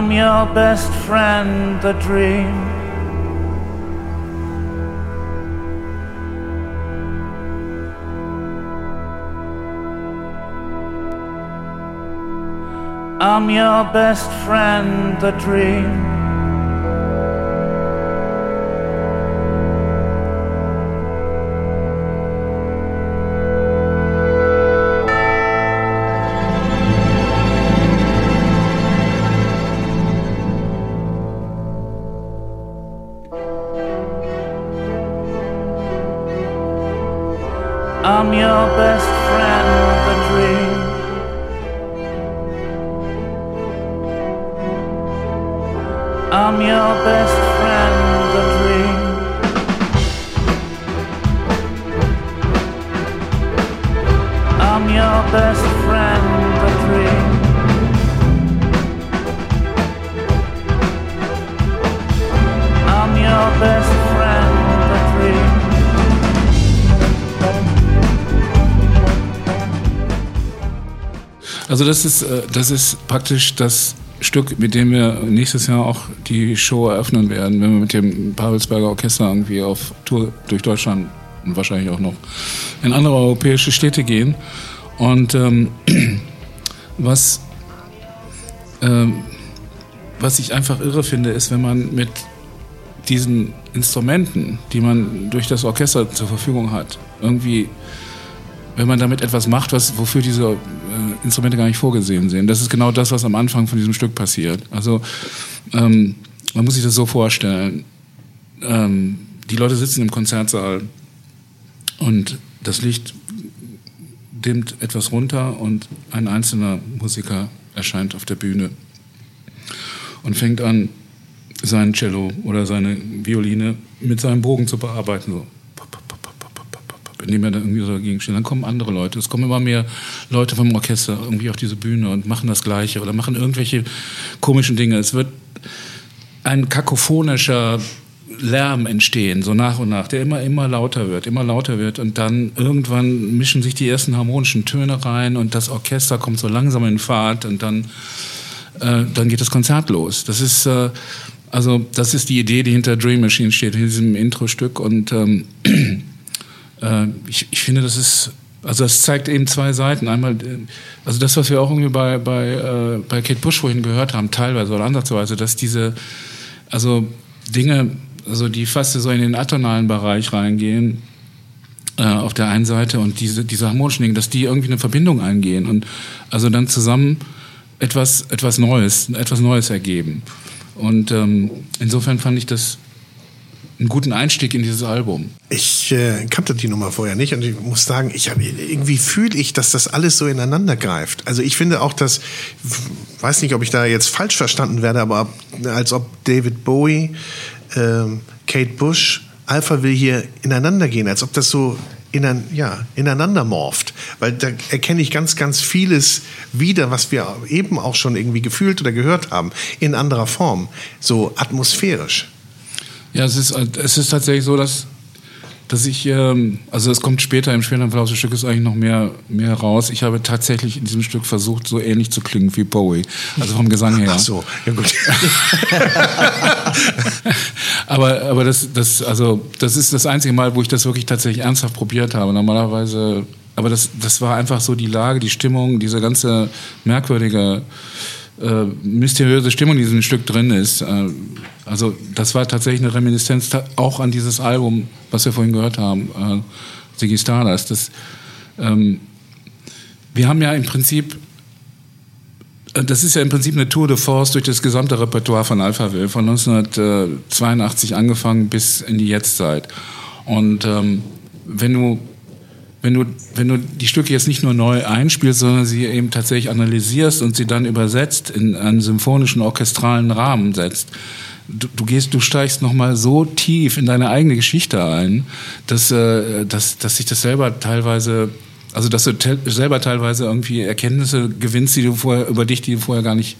I'm your best friend, the dream. I'm your best friend, the dream. Das ist, äh, das ist praktisch das Stück, mit dem wir nächstes Jahr auch die Show eröffnen werden, wenn wir mit dem Pavelsberger Orchester irgendwie auf Tour durch Deutschland und wahrscheinlich auch noch in andere europäische Städte gehen. Und ähm, <clears throat> was, ähm, was ich einfach irre finde, ist, wenn man mit diesen Instrumenten, die man durch das Orchester zur Verfügung hat, irgendwie wenn man damit etwas macht, was, wofür diese äh, Instrumente gar nicht vorgesehen sind. Das ist genau das, was am Anfang von diesem Stück passiert. Also ähm, man muss sich das so vorstellen. Ähm, die Leute sitzen im Konzertsaal und das Licht dimmt etwas runter und ein einzelner Musiker erscheint auf der Bühne und fängt an, sein Cello oder seine Violine mit seinem Bogen zu bearbeiten. So indem er da irgendwie so dagegen steht. Dann kommen andere Leute. Es kommen immer mehr Leute vom Orchester irgendwie auf diese Bühne und machen das Gleiche oder machen irgendwelche komischen Dinge. Es wird ein kakophonischer Lärm entstehen, so nach und nach, der immer, immer lauter wird, immer lauter wird. Und dann irgendwann mischen sich die ersten harmonischen Töne rein und das Orchester kommt so langsam in Fahrt und dann, äh, dann geht das Konzert los. Das ist, äh, also, das ist die Idee, die hinter Dream Machine steht, in diesem Intro-Stück. Und ähm, äh, <clears throat> ich, ich finde, das ist, also das zeigt eben zwei Seiten. Einmal, äh, also das, was wir auch irgendwie bei, bei, äh, bei Kate Bush vorhin gehört haben, teilweise oder ansatzweise, dass diese, also Dinge, also die fast so in den atonalen Bereich reingehen, äh, auf der einen Seite und diese, diese harmonischen Dinge, dass die irgendwie eine Verbindung eingehen und also dann zusammen etwas, etwas Neues, etwas Neues ergeben. Und ähm, insofern fand ich das einen guten Einstieg in dieses Album. Ich äh, kannte die Nummer vorher nicht und ich muss sagen, ich hab, irgendwie fühle ich, dass das alles so ineinander greift. Also ich finde auch, dass, weiß nicht, ob ich da jetzt falsch verstanden werde, aber als ob David Bowie, ähm, Kate Bush, Alpha will hier ineinander gehen, als ob das so inan, ja, ineinander morpht. Weil da erkenne ich ganz, ganz vieles wieder, was wir eben auch schon irgendwie gefühlt oder gehört haben, in anderer Form, so atmosphärisch. Ja, es ist, es ist tatsächlich so, dass, dass ich, ähm, also es kommt später, im späteren Verlauf des Stückes eigentlich noch mehr, mehr raus. Ich habe tatsächlich in diesem Stück versucht, so ähnlich zu klingen wie Bowie. Also vom Gesang her. Ach so, ja gut. <laughs> aber aber das, das, also, das ist das einzige Mal, wo ich das wirklich tatsächlich ernsthaft probiert habe. Normalerweise, aber das, das war einfach so die Lage, die Stimmung, diese ganze merkwürdige, äh, mysteriöse Stimmung, die in diesem Stück drin ist. Äh, also das war tatsächlich eine Reminiszenz auch an dieses Album, was wir vorhin gehört haben, äh, Ziggy Stardust. Das, ähm, wir haben ja im Prinzip äh, das ist ja im Prinzip eine Tour de Force durch das gesamte Repertoire von Alphaville, von 1982 angefangen bis in die Jetztzeit. Und ähm, wenn du wenn du, wenn du die Stücke jetzt nicht nur neu einspielst, sondern sie eben tatsächlich analysierst und sie dann übersetzt in einen symphonischen, orchestralen Rahmen setzt, du, du gehst, du steigst nochmal so tief in deine eigene Geschichte ein, dass, äh, dass, dass sich das selber teilweise, also dass du te selber teilweise irgendwie Erkenntnisse gewinnst, die du vorher, über dich, die du vorher gar nicht,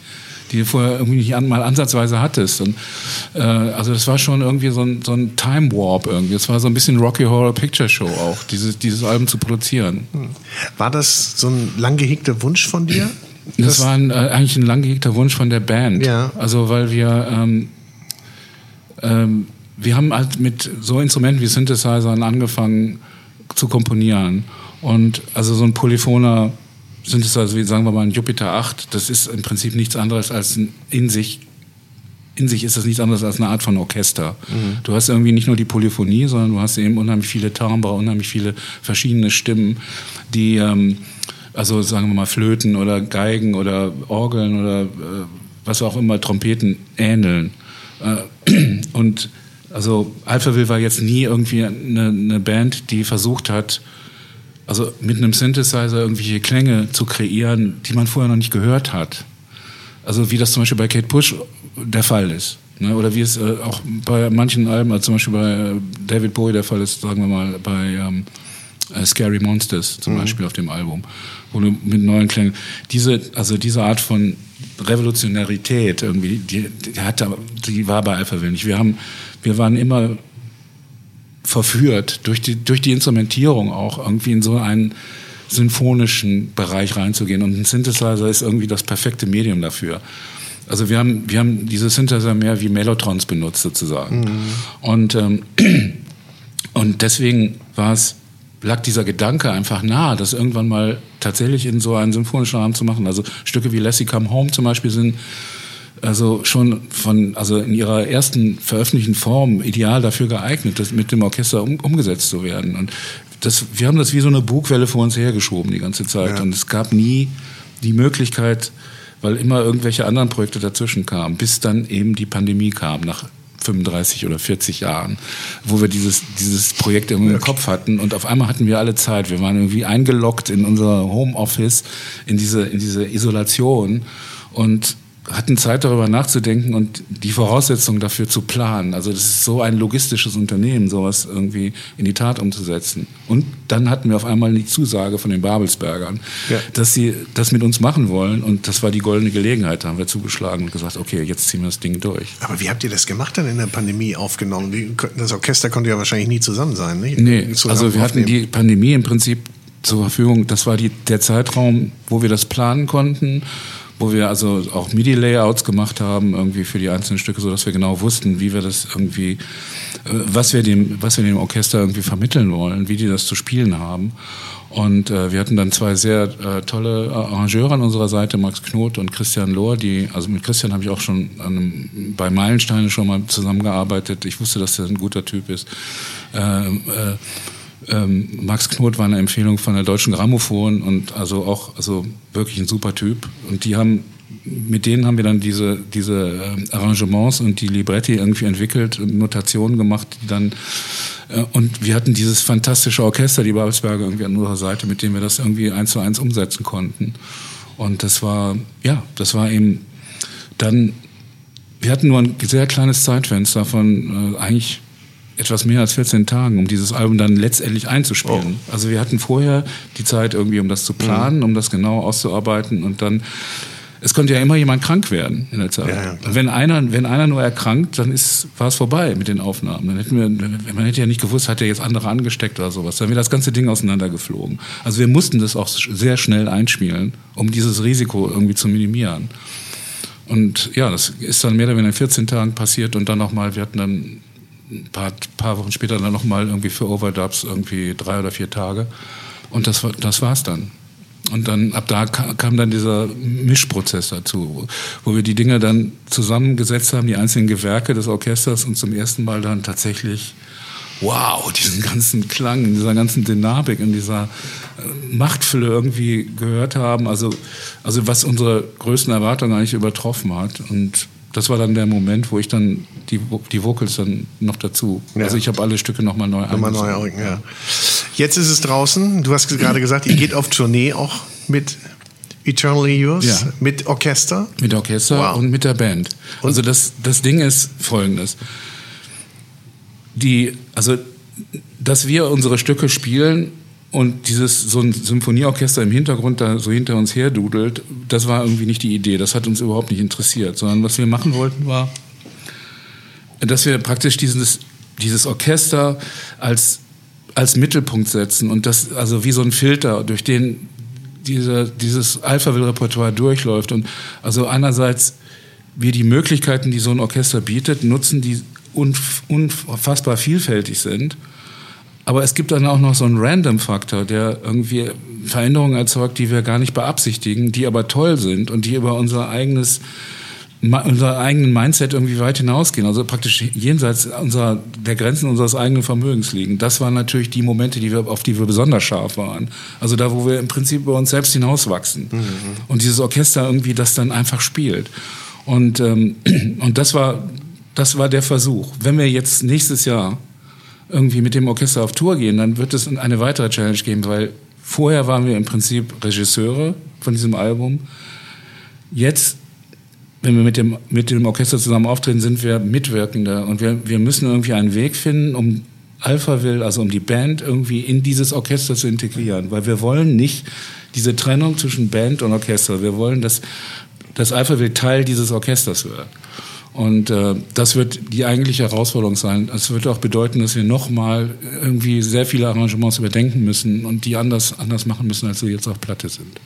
die du vorher irgendwie nicht an, mal ansatzweise hattest. Und, äh, also das war schon irgendwie so ein, so ein Time Warp irgendwie. Es war so ein bisschen Rocky Horror Picture Show auch, dieses, dieses Album zu produzieren. War das so ein lang gehegter Wunsch von dir? Das, war ein, äh, eigentlich ein lang gehegter Wunsch von der Band. Ja. Also weil wir ähm, ähm, wir haben halt mit so Instrumenten wie Synthesizern angefangen zu komponieren. Und also so ein polyphoner Synthesizer, wie sagen wir mal ein Jupiter 8, das ist im Prinzip nichts anderes als ein in sich in sich ist das nichts anderes als eine Art von Orchester. Du hast irgendwie nicht nur die Polyphonie, sondern du hast eben unheimlich viele Timbre, unheimlich viele verschiedene Stimmen, die, ähm, also sagen wir mal Flöten oder Geigen oder Orgeln oder äh, was auch immer, Trompeten ähneln. Äh, <clears throat> und also Alphaville war jetzt nie irgendwie eine, eine Band, die versucht hat, also mit einem Synthesizer irgendwelche Klänge zu kreieren, die man vorher noch nicht gehört hat. Also wie das zum Beispiel bei Kate Bush der Fall ist. Ne? Oder wie es äh, auch bei manchen Alben, also zum Beispiel bei äh, David Bowie der Fall ist, sagen wir mal, bei ähm, äh, Scary Monsters zum Beispiel auf dem Album, wo du mit neuen Klängen, diese, also diese Art von Revolutionarität irgendwie, die, die, hat die war bei Alphaville nicht. Wir haben, wir waren immer verführt, durch die, durch die Instrumentierung auch irgendwie in so einen symphonischen Bereich reinzugehen. Und ein Synthesizer ist irgendwie das perfekte Medium dafür. Also wir haben, wir haben diese Synthesizer mehr wie Mellotrons benutzt sozusagen. Und, ähm, <clears throat> und deswegen war es, lag dieser Gedanke einfach nahe, das irgendwann mal tatsächlich in so einen symphonischen Rahmen zu machen. Also Stücke wie Lassie Come Home zum Beispiel sind also schon von, also in ihrer ersten veröffentlichten Form ideal dafür geeignet, das mit dem Orchester um, umgesetzt zu werden. Und das, wir haben das wie so eine Bugwelle vor uns hergeschoben die ganze Zeit. Ja. Und es gab nie die Möglichkeit, weil immer irgendwelche anderen Projekte dazwischen kamen, bis dann eben die Pandemie kam nach 35 oder 40 Jahren, wo wir dieses, dieses Projekt im Kopf hatten und auf einmal hatten wir alle Zeit. Wir waren irgendwie eingeloggt in unser Homeoffice, in diese, in diese Isolation und hatten Zeit darüber nachzudenken und die Voraussetzungen dafür zu planen. Also das ist so ein logistisches Unternehmen, sowas irgendwie in die Tat umzusetzen. Und dann hatten wir auf einmal die Zusage von den Babelsbergern, Ja. dass sie das mit uns machen wollen und das war die goldene Gelegenheit. Da haben wir zugeschlagen und gesagt, okay, jetzt ziehen wir das Ding durch. Aber wie habt ihr das gemacht dann in der Pandemie aufgenommen? Das Orchester konnte ja wahrscheinlich nie zusammen sein, nicht? Nee, Zusammen also wir hatten aufnehmen. die Pandemie im Prinzip zur Verfügung. Das war die, der Zeitraum, wo wir das planen konnten, wo wir also auch MIDI-Layouts gemacht haben, irgendwie für die einzelnen Stücke, so dass wir genau wussten, wie wir das irgendwie, äh, was wir dem, was wir dem Orchester irgendwie vermitteln wollen, wie die das zu spielen haben. Und äh, wir hatten dann zwei sehr äh, tolle Arrangeure an unserer Seite, Max Knoth und Christian Lohr, die, also mit Christian habe ich auch schon einem, bei Meilensteine schon mal zusammengearbeitet. Ich wusste, dass er ein guter Typ ist. Ähm, äh, ähm, Max Knoth war eine Empfehlung von der Deutschen Grammophon und also auch also wirklich ein super Typ. Und die haben mit denen haben wir dann diese, diese ähm, Arrangements und die Libretti irgendwie entwickelt und Notationen gemacht, die dann äh, und wir hatten dieses fantastische Orchester, die Babelsberger irgendwie an unserer Seite, mit dem wir das irgendwie eins zu eins umsetzen konnten. Und das war, ja, das war eben dann, wir hatten nur ein sehr kleines Zeitfenster von äh, eigentlich etwas mehr als 14 Tagen, um dieses Album dann letztendlich einzuspielen. Also wir hatten vorher die Zeit irgendwie, um das zu planen, um das genau auszuarbeiten und dann es konnte ja immer jemand krank werden in der Zeit. Ja, ja, wenn einer, wenn einer nur erkrankt, dann ist, war es vorbei mit den Aufnahmen. Dann hätten wir, man hätte ja nicht gewusst, hat er jetzt andere angesteckt oder sowas. Dann wäre das ganze Ding auseinandergeflogen. Also wir mussten das auch sehr schnell einspielen, um dieses Risiko irgendwie zu minimieren. Und ja, das ist dann mehr oder weniger in 14 Tagen passiert und dann nochmal, wir hatten dann ein paar, paar Wochen später dann nochmal irgendwie für Overdubs irgendwie drei oder vier Tage. Und das, das war's dann. Und dann ab da ka- kam dann dieser Mischprozess dazu, wo, wir die Dinge dann zusammengesetzt haben, die einzelnen Gewerke des Orchesters und zum ersten Mal dann tatsächlich wow, diesen ganzen Klang, in dieser ganzen Dynamik, in dieser äh, Machtfülle irgendwie gehört haben. Also, also was unsere größten Erwartungen eigentlich übertroffen hat. Und das war dann der Moment, wo ich dann die, die Vocals dann noch dazu. Ja. Also ich habe alle Stücke nochmal neu Nochmal neu ausrichten, ja. Jetzt ist es draußen. Du hast gerade gesagt, ihr geht auf Tournee auch mit Eternally Yours, Ja. mit Orchester. Mit Orchester Wow. und mit der Band. Also das, das Ding ist folgendes. Die, also, dass wir unsere Stücke spielen und dieses, so ein Symphonieorchester im Hintergrund da so hinter uns her dudelt, das war irgendwie nicht die Idee. Das hat uns überhaupt nicht interessiert. Sondern was wir machen wollten war, dass wir praktisch dieses, dieses Orchester als, als Mittelpunkt setzen und das, also wie so ein Filter, durch den dieser, dieses Alphaville-Repertoire durchläuft. Und also einerseits wir die Möglichkeiten, die so ein Orchester bietet, nutzen, die unf unfassbar vielfältig sind. Aber es gibt dann auch noch so einen Random-Faktor, der irgendwie Veränderungen erzeugt, die wir gar nicht beabsichtigen, die aber toll sind und die über unser eigenes unser eigenen Mindset irgendwie weit hinausgehen, also praktisch jenseits unserer, der Grenzen unseres eigenen Vermögens liegen. Das waren natürlich die Momente, die wir, auf die wir besonders scharf waren. Also da, wo wir im Prinzip über uns selbst hinauswachsen. Und dieses Orchester irgendwie das dann einfach spielt. Und, ähm, <clears throat> und das war, das war der Versuch. Wenn wir jetzt nächstes Jahr irgendwie mit dem Orchester auf Tour gehen, dann wird es eine weitere Challenge geben, weil vorher waren wir im Prinzip Regisseure von diesem Album. Jetzt, wenn wir mit dem, mit dem Orchester zusammen auftreten, sind wir Mitwirkende und wir, wir müssen irgendwie einen Weg finden, um Alphaville, also um die Band irgendwie in dieses Orchester zu integrieren, weil wir wollen nicht diese Trennung zwischen Band und Orchester. Wir wollen, dass das Alphaville Teil dieses Orchesters wird. Und äh, das wird die eigentliche Herausforderung sein. Es wird auch bedeuten, dass wir nochmal irgendwie sehr viele Arrangements überdenken müssen und die anders, anders machen müssen, als sie jetzt auf Platte sind.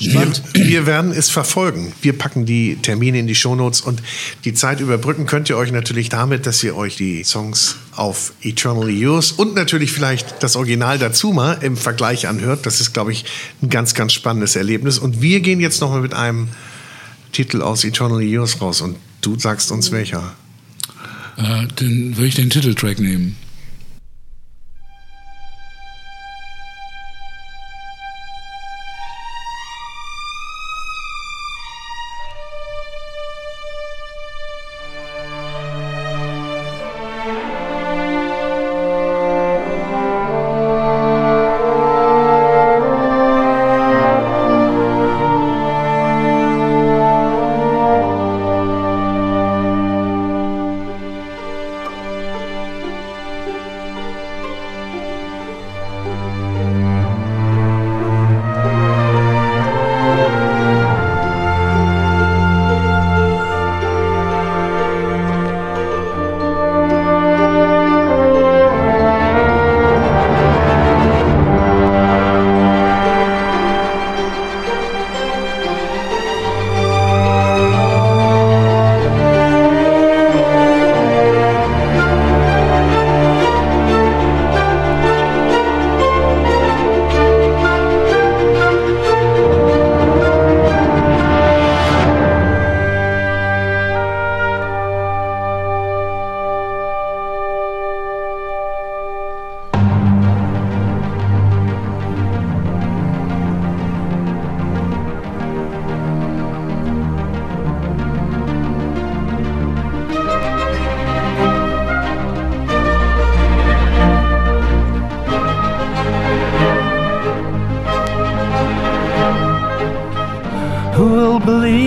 Wir, wir werden es verfolgen. Wir packen die Termine in die Shownotes und die Zeit überbrücken könnt ihr euch natürlich damit, dass ihr euch die Songs auf Eternally Yours und natürlich vielleicht das Original dazu mal im Vergleich anhört. Das ist, glaube ich, ein ganz, ganz spannendes Erlebnis. Und wir gehen jetzt nochmal mit einem Titel aus Eternally Yours raus und du sagst uns welcher. Äh, dann würde ich den Titeltrack nehmen.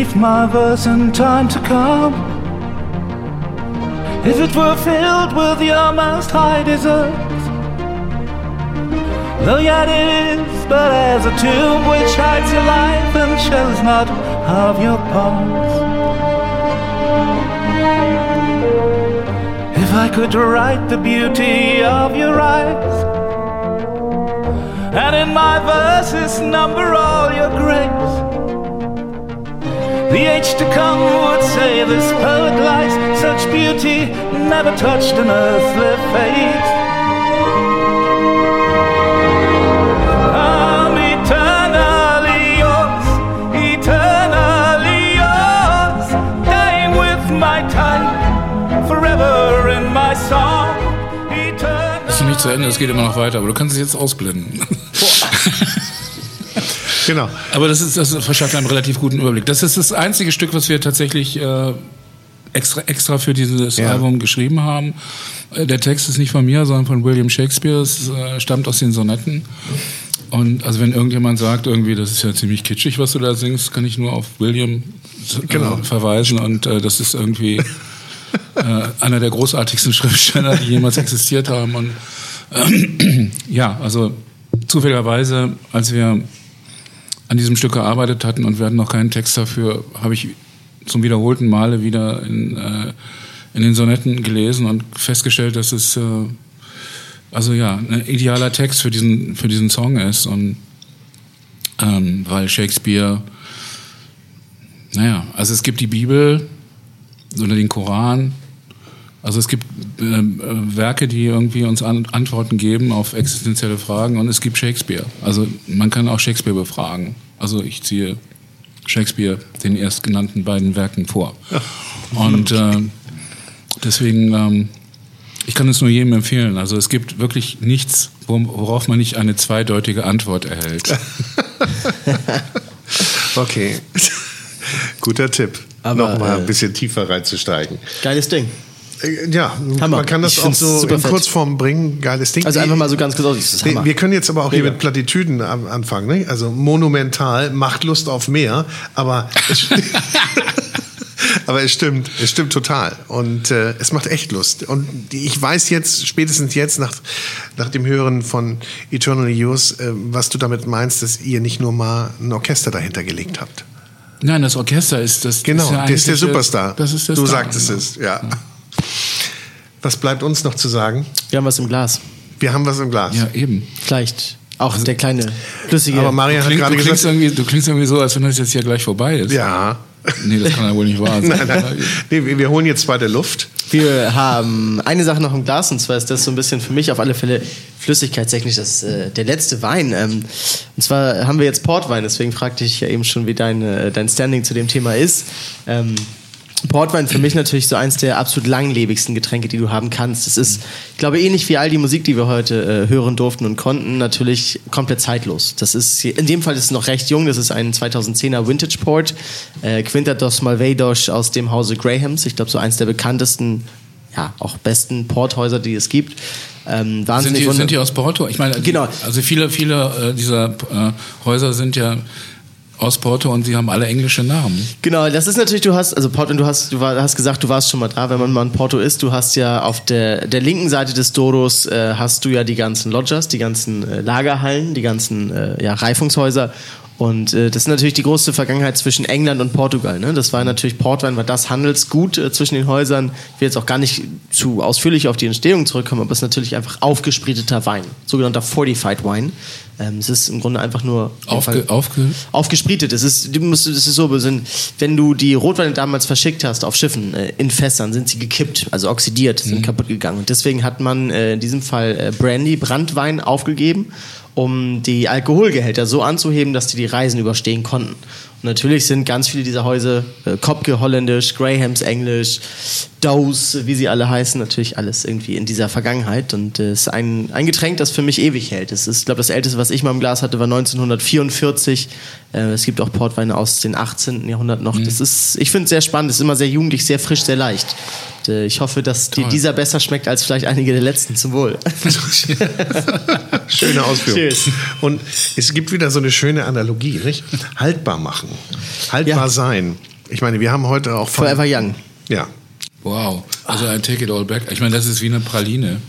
Believe my verse in time to come? If it were filled with your most high deserts, though yet it is but as a tomb which hides your life and shows not of your parts. If I could write the beauty of your eyes, and in my verses number all your grace. The age to come would say this poet lies such beauty never touched an earthly face. I'm eternally yours, eternally yours, dying with my time, forever in my song. Eternally Das ist nicht zu Ende, es geht immer noch weiter, aber du kannst es jetzt ausblenden. <laughs> Genau. Aber das, ist, das verschafft einen relativ guten Überblick. Das ist das einzige Stück, was wir tatsächlich äh, extra, extra für dieses Ja. Album geschrieben haben. Äh, Der Text ist nicht von mir, sondern von William Shakespeare. Es äh, stammt aus den Sonetten. Und also wenn irgendjemand sagt, irgendwie, das ist ja ziemlich kitschig, was du da singst, kann ich nur auf William äh, Genau. verweisen. Und äh, das ist irgendwie <laughs> äh, einer der großartigsten Schriftsteller, die jemals existiert haben. Und ähm, <clears throat> ja, also zufälligerweise, als wir an diesem Stück gearbeitet hatten und wir hatten noch keinen Text dafür, habe ich zum wiederholten Male wieder in, äh, in den Sonetten gelesen und festgestellt, dass es äh, also ja ein idealer Text für diesen für diesen Song ist und ähm, weil Shakespeare, naja, also es gibt die Bibel oder den Koran, also es gibt ähm, äh, Werke, die irgendwie uns an, Antworten geben auf existenzielle Fragen und es gibt Shakespeare. Also man kann auch Shakespeare befragen. Also ich ziehe Shakespeare den erstgenannten beiden Werken vor. Und äh, deswegen, ähm, ich kann es nur jedem empfehlen. Also es gibt wirklich nichts, wor- worauf man nicht eine zweideutige Antwort erhält. <laughs> Okay. <laughs> Guter Tipp. Aber, Nochmal äh, ein bisschen tiefer reinzusteigen. Geiles Ding. Äh, Ja, Hammer. man kann das Ich auch so in fett. Kurzform bringen. Geiles Ding. Also einfach mal so ganz kurz, das ist Wir, wir können jetzt aber auch hier Mega. mit Plattitüden anfangen. Ne? Also monumental, macht Lust auf mehr, aber es, <laughs> aber es stimmt, es stimmt total. Und äh, es macht echt Lust. Und ich weiß jetzt, spätestens jetzt nach, nach dem Hören von Eternally Yours, äh, was du damit meinst, dass ihr nicht nur mal ein Orchester dahinter gelegt habt. Nein, das Orchester ist das. Genau, ist ja der ist der eigentlich Superstar. Das ist der du Star, sagtest genau. es, ja. Was bleibt uns noch zu sagen? Wir haben was im Glas. Wir haben was im Glas. Ja, eben. Vielleicht auch der kleine flüssige. Aber Marian hat gerade du, klingst gesagt, irgendwie, du klingst irgendwie so, als wenn das jetzt hier gleich vorbei ist. ja. Nee, das kann ja wohl nicht wahr <laughs> sein. Nein, nein. Nee, wir holen jetzt zweite Luft. Wir haben eine Sache noch im Glas und zwar ist das so ein bisschen für mich auf alle Fälle flüssigkeitstechnisch das, äh, der letzte Wein. Ähm, und zwar haben wir jetzt Portwein, deswegen fragte ich ja eben schon, wie dein, äh, dein Standing zu dem Thema ist. Ähm, Portwein für mich natürlich so eins der absolut langlebigsten Getränke, die du haben kannst. Es ist, ich glaube, ähnlich wie all die Musik, die wir heute äh, hören durften und konnten, natürlich komplett zeitlos. Das ist, in dem Fall ist es noch recht jung. Das ist ein 2010er Vintage Port. Äh, Quinta dos Malvados aus dem Hause Grahams. Ich glaube, so eins der bekanntesten, ja, auch besten Porthäuser, die es gibt. Ähm, Sind wahnsinnig die, wunder- sind die aus Porto? Ich meine, Genau. also viele, viele äh, dieser äh, Häuser sind ja aus Porto und sie haben alle englische Namen. Genau, das ist natürlich, du hast, also Porto, du hast, du war, hast gesagt, du warst schon mal da, wenn man mal in Porto ist, du hast ja auf der, der linken Seite des Doros äh, hast du ja die ganzen Lodgers, die ganzen äh, Lagerhallen, die ganzen äh, ja, Reifungshäuser und äh, das ist natürlich die große Vergangenheit zwischen England und Portugal. Ne? Das war natürlich, Portwein war das Handelsgut äh, zwischen den Häusern. Ich will jetzt auch gar nicht zu ausführlich auf die Entstehung zurückkommen, aber es ist natürlich einfach aufgespriteter Wein, sogenannter Fortified Wine. Ähm, es ist im Grunde einfach nur Aufge, aufge, aufgesprietet. Es ist, du musst, es ist so, wenn du die Rotweine damals verschickt hast auf Schiffen äh, in Fässern, sind sie gekippt, also oxidiert, sind kaputt gegangen. Und deswegen hat man äh, in diesem Fall äh, Brandy, Brandwein aufgegeben, um die Alkoholgehälter so anzuheben, dass die die Reisen überstehen konnten. Und natürlich sind ganz viele dieser Häuser äh, Kopke holländisch, Grahams englisch, Dose, wie sie alle heißen, natürlich alles irgendwie in dieser Vergangenheit. Und es äh, ist ein, ein Getränk, das für mich ewig hält. Es ist, ich glaube, das älteste, was ich mal im Glas hatte, war 1944. Äh, es gibt auch Portweine aus dem 18. Jahrhundert noch. Das ist, ich finde es sehr spannend. Es ist immer sehr jugendlich, sehr frisch, sehr leicht. Und, äh, ich hoffe, dass dir dieser besser schmeckt als vielleicht einige der letzten. Zum Wohl. <laughs> Schöne <laughs> Ausführung. Cheers. Und es gibt wieder so eine schöne Analogie, nicht? Haltbar machen. Haltbar Ja. sein. Ich meine, wir haben heute auch von. Forever Young. Ja. Wow. Also I take it all back. Ich meine, das ist wie eine Praline.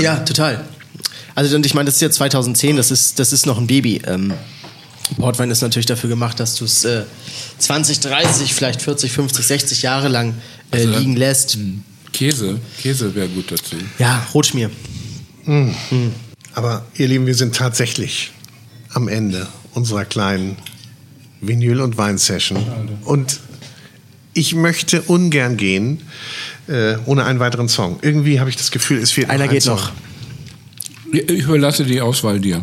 Ja, total. Also und ich meine, das ist ja 2010, das ist, das ist noch ein Baby. Ähm, Portwein ist natürlich dafür gemacht, dass du es äh, 20, 30, vielleicht 40, 50, 60 Jahre lang äh, Also, liegen lässt. Käse. Käse wäre gut dazu. Ja, Rotschmier. Aber ihr Lieben, wir sind tatsächlich am Ende unserer kleinen Vinyl- und Wein-Session. Und ich möchte ungern gehen äh, ohne einen weiteren Song. Irgendwie habe ich das Gefühl, es fehlt Einer noch ein geht Song. noch. Ich überlasse die Auswahl dir.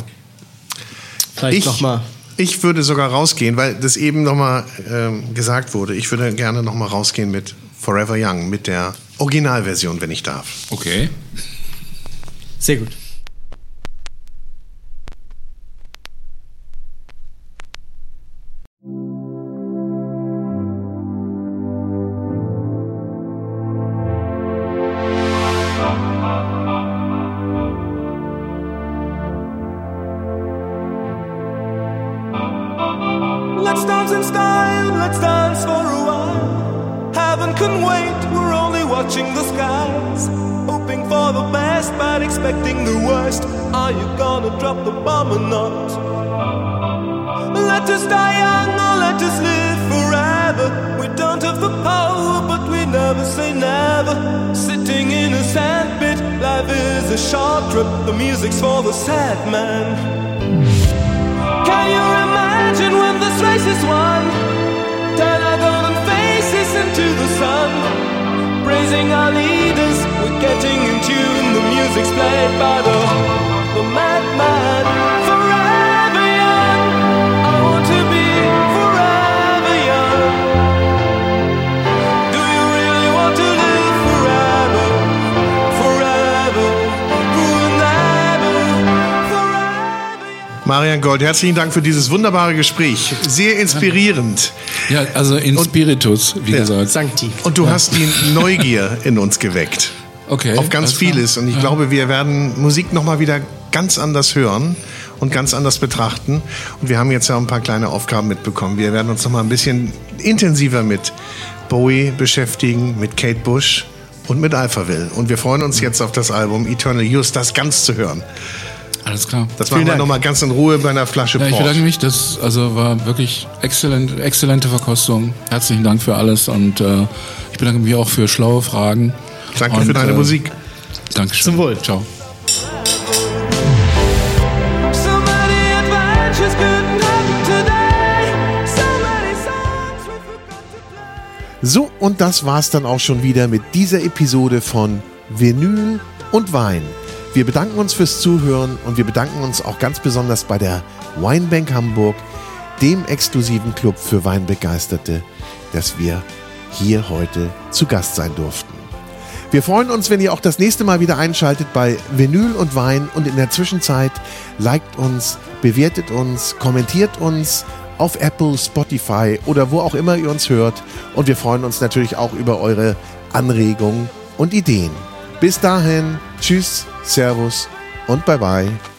Vielleicht Ich, nochmal. ich würde sogar rausgehen, weil das eben nochmal ähm, gesagt wurde. Ich würde gerne nochmal rausgehen mit Forever Young, mit der Originalversion, wenn ich darf. Okay. Sehr gut. Sitting in a sandpit, life is a short trip. The music's for the sad man. Can you imagine when this race is won. Turn our golden faces into the sun. Praising our leaders, we're getting in tune. The music's played by the, the madman. Marian Gold, herzlichen Dank für dieses wunderbare Gespräch. Sehr inspirierend. Ja, also in Spiritus, wie Ja. gesagt. Sancti. Und du hast die <laughs> Neugier in uns geweckt. Okay. Auf ganz vieles. Und ich glaube, wir werden Musik nochmal wieder ganz anders hören und ganz anders betrachten. Und wir haben jetzt ja ein paar kleine Aufgaben mitbekommen. Wir werden uns nochmal ein bisschen intensiver mit Bowie beschäftigen, mit Kate Bush und mit Alphaville. Und wir freuen uns jetzt auf das Album Eternal Youth, das ganz zu hören. Alles klar. Das machen wir nochmal ganz in Ruhe bei einer Flasche Ja, ich Port. bedanke mich. Das also war wirklich exzellent, exzellente Verkostung. Herzlichen Dank für alles und äh, ich bedanke mich auch für schlaue Fragen. Danke und, für deine äh, Musik. Dankeschön. Zum Wohl. Ciao. So, und das war's dann auch schon wieder mit dieser Episode von Vinyl und Wein. Wir bedanken uns fürs Zuhören und wir bedanken uns auch ganz besonders bei der Weinbank Hamburg, dem exklusiven Club für Weinbegeisterte, dass wir hier heute zu Gast sein durften. Wir freuen uns, wenn ihr auch das nächste Mal wieder einschaltet bei Vinyl und Wein und in der Zwischenzeit liked uns, bewertet uns, kommentiert uns auf Apple, Spotify oder wo auch immer ihr uns hört und wir freuen uns natürlich auch über eure Anregungen und Ideen. Bis dahin, tschüss, servus und bye bye.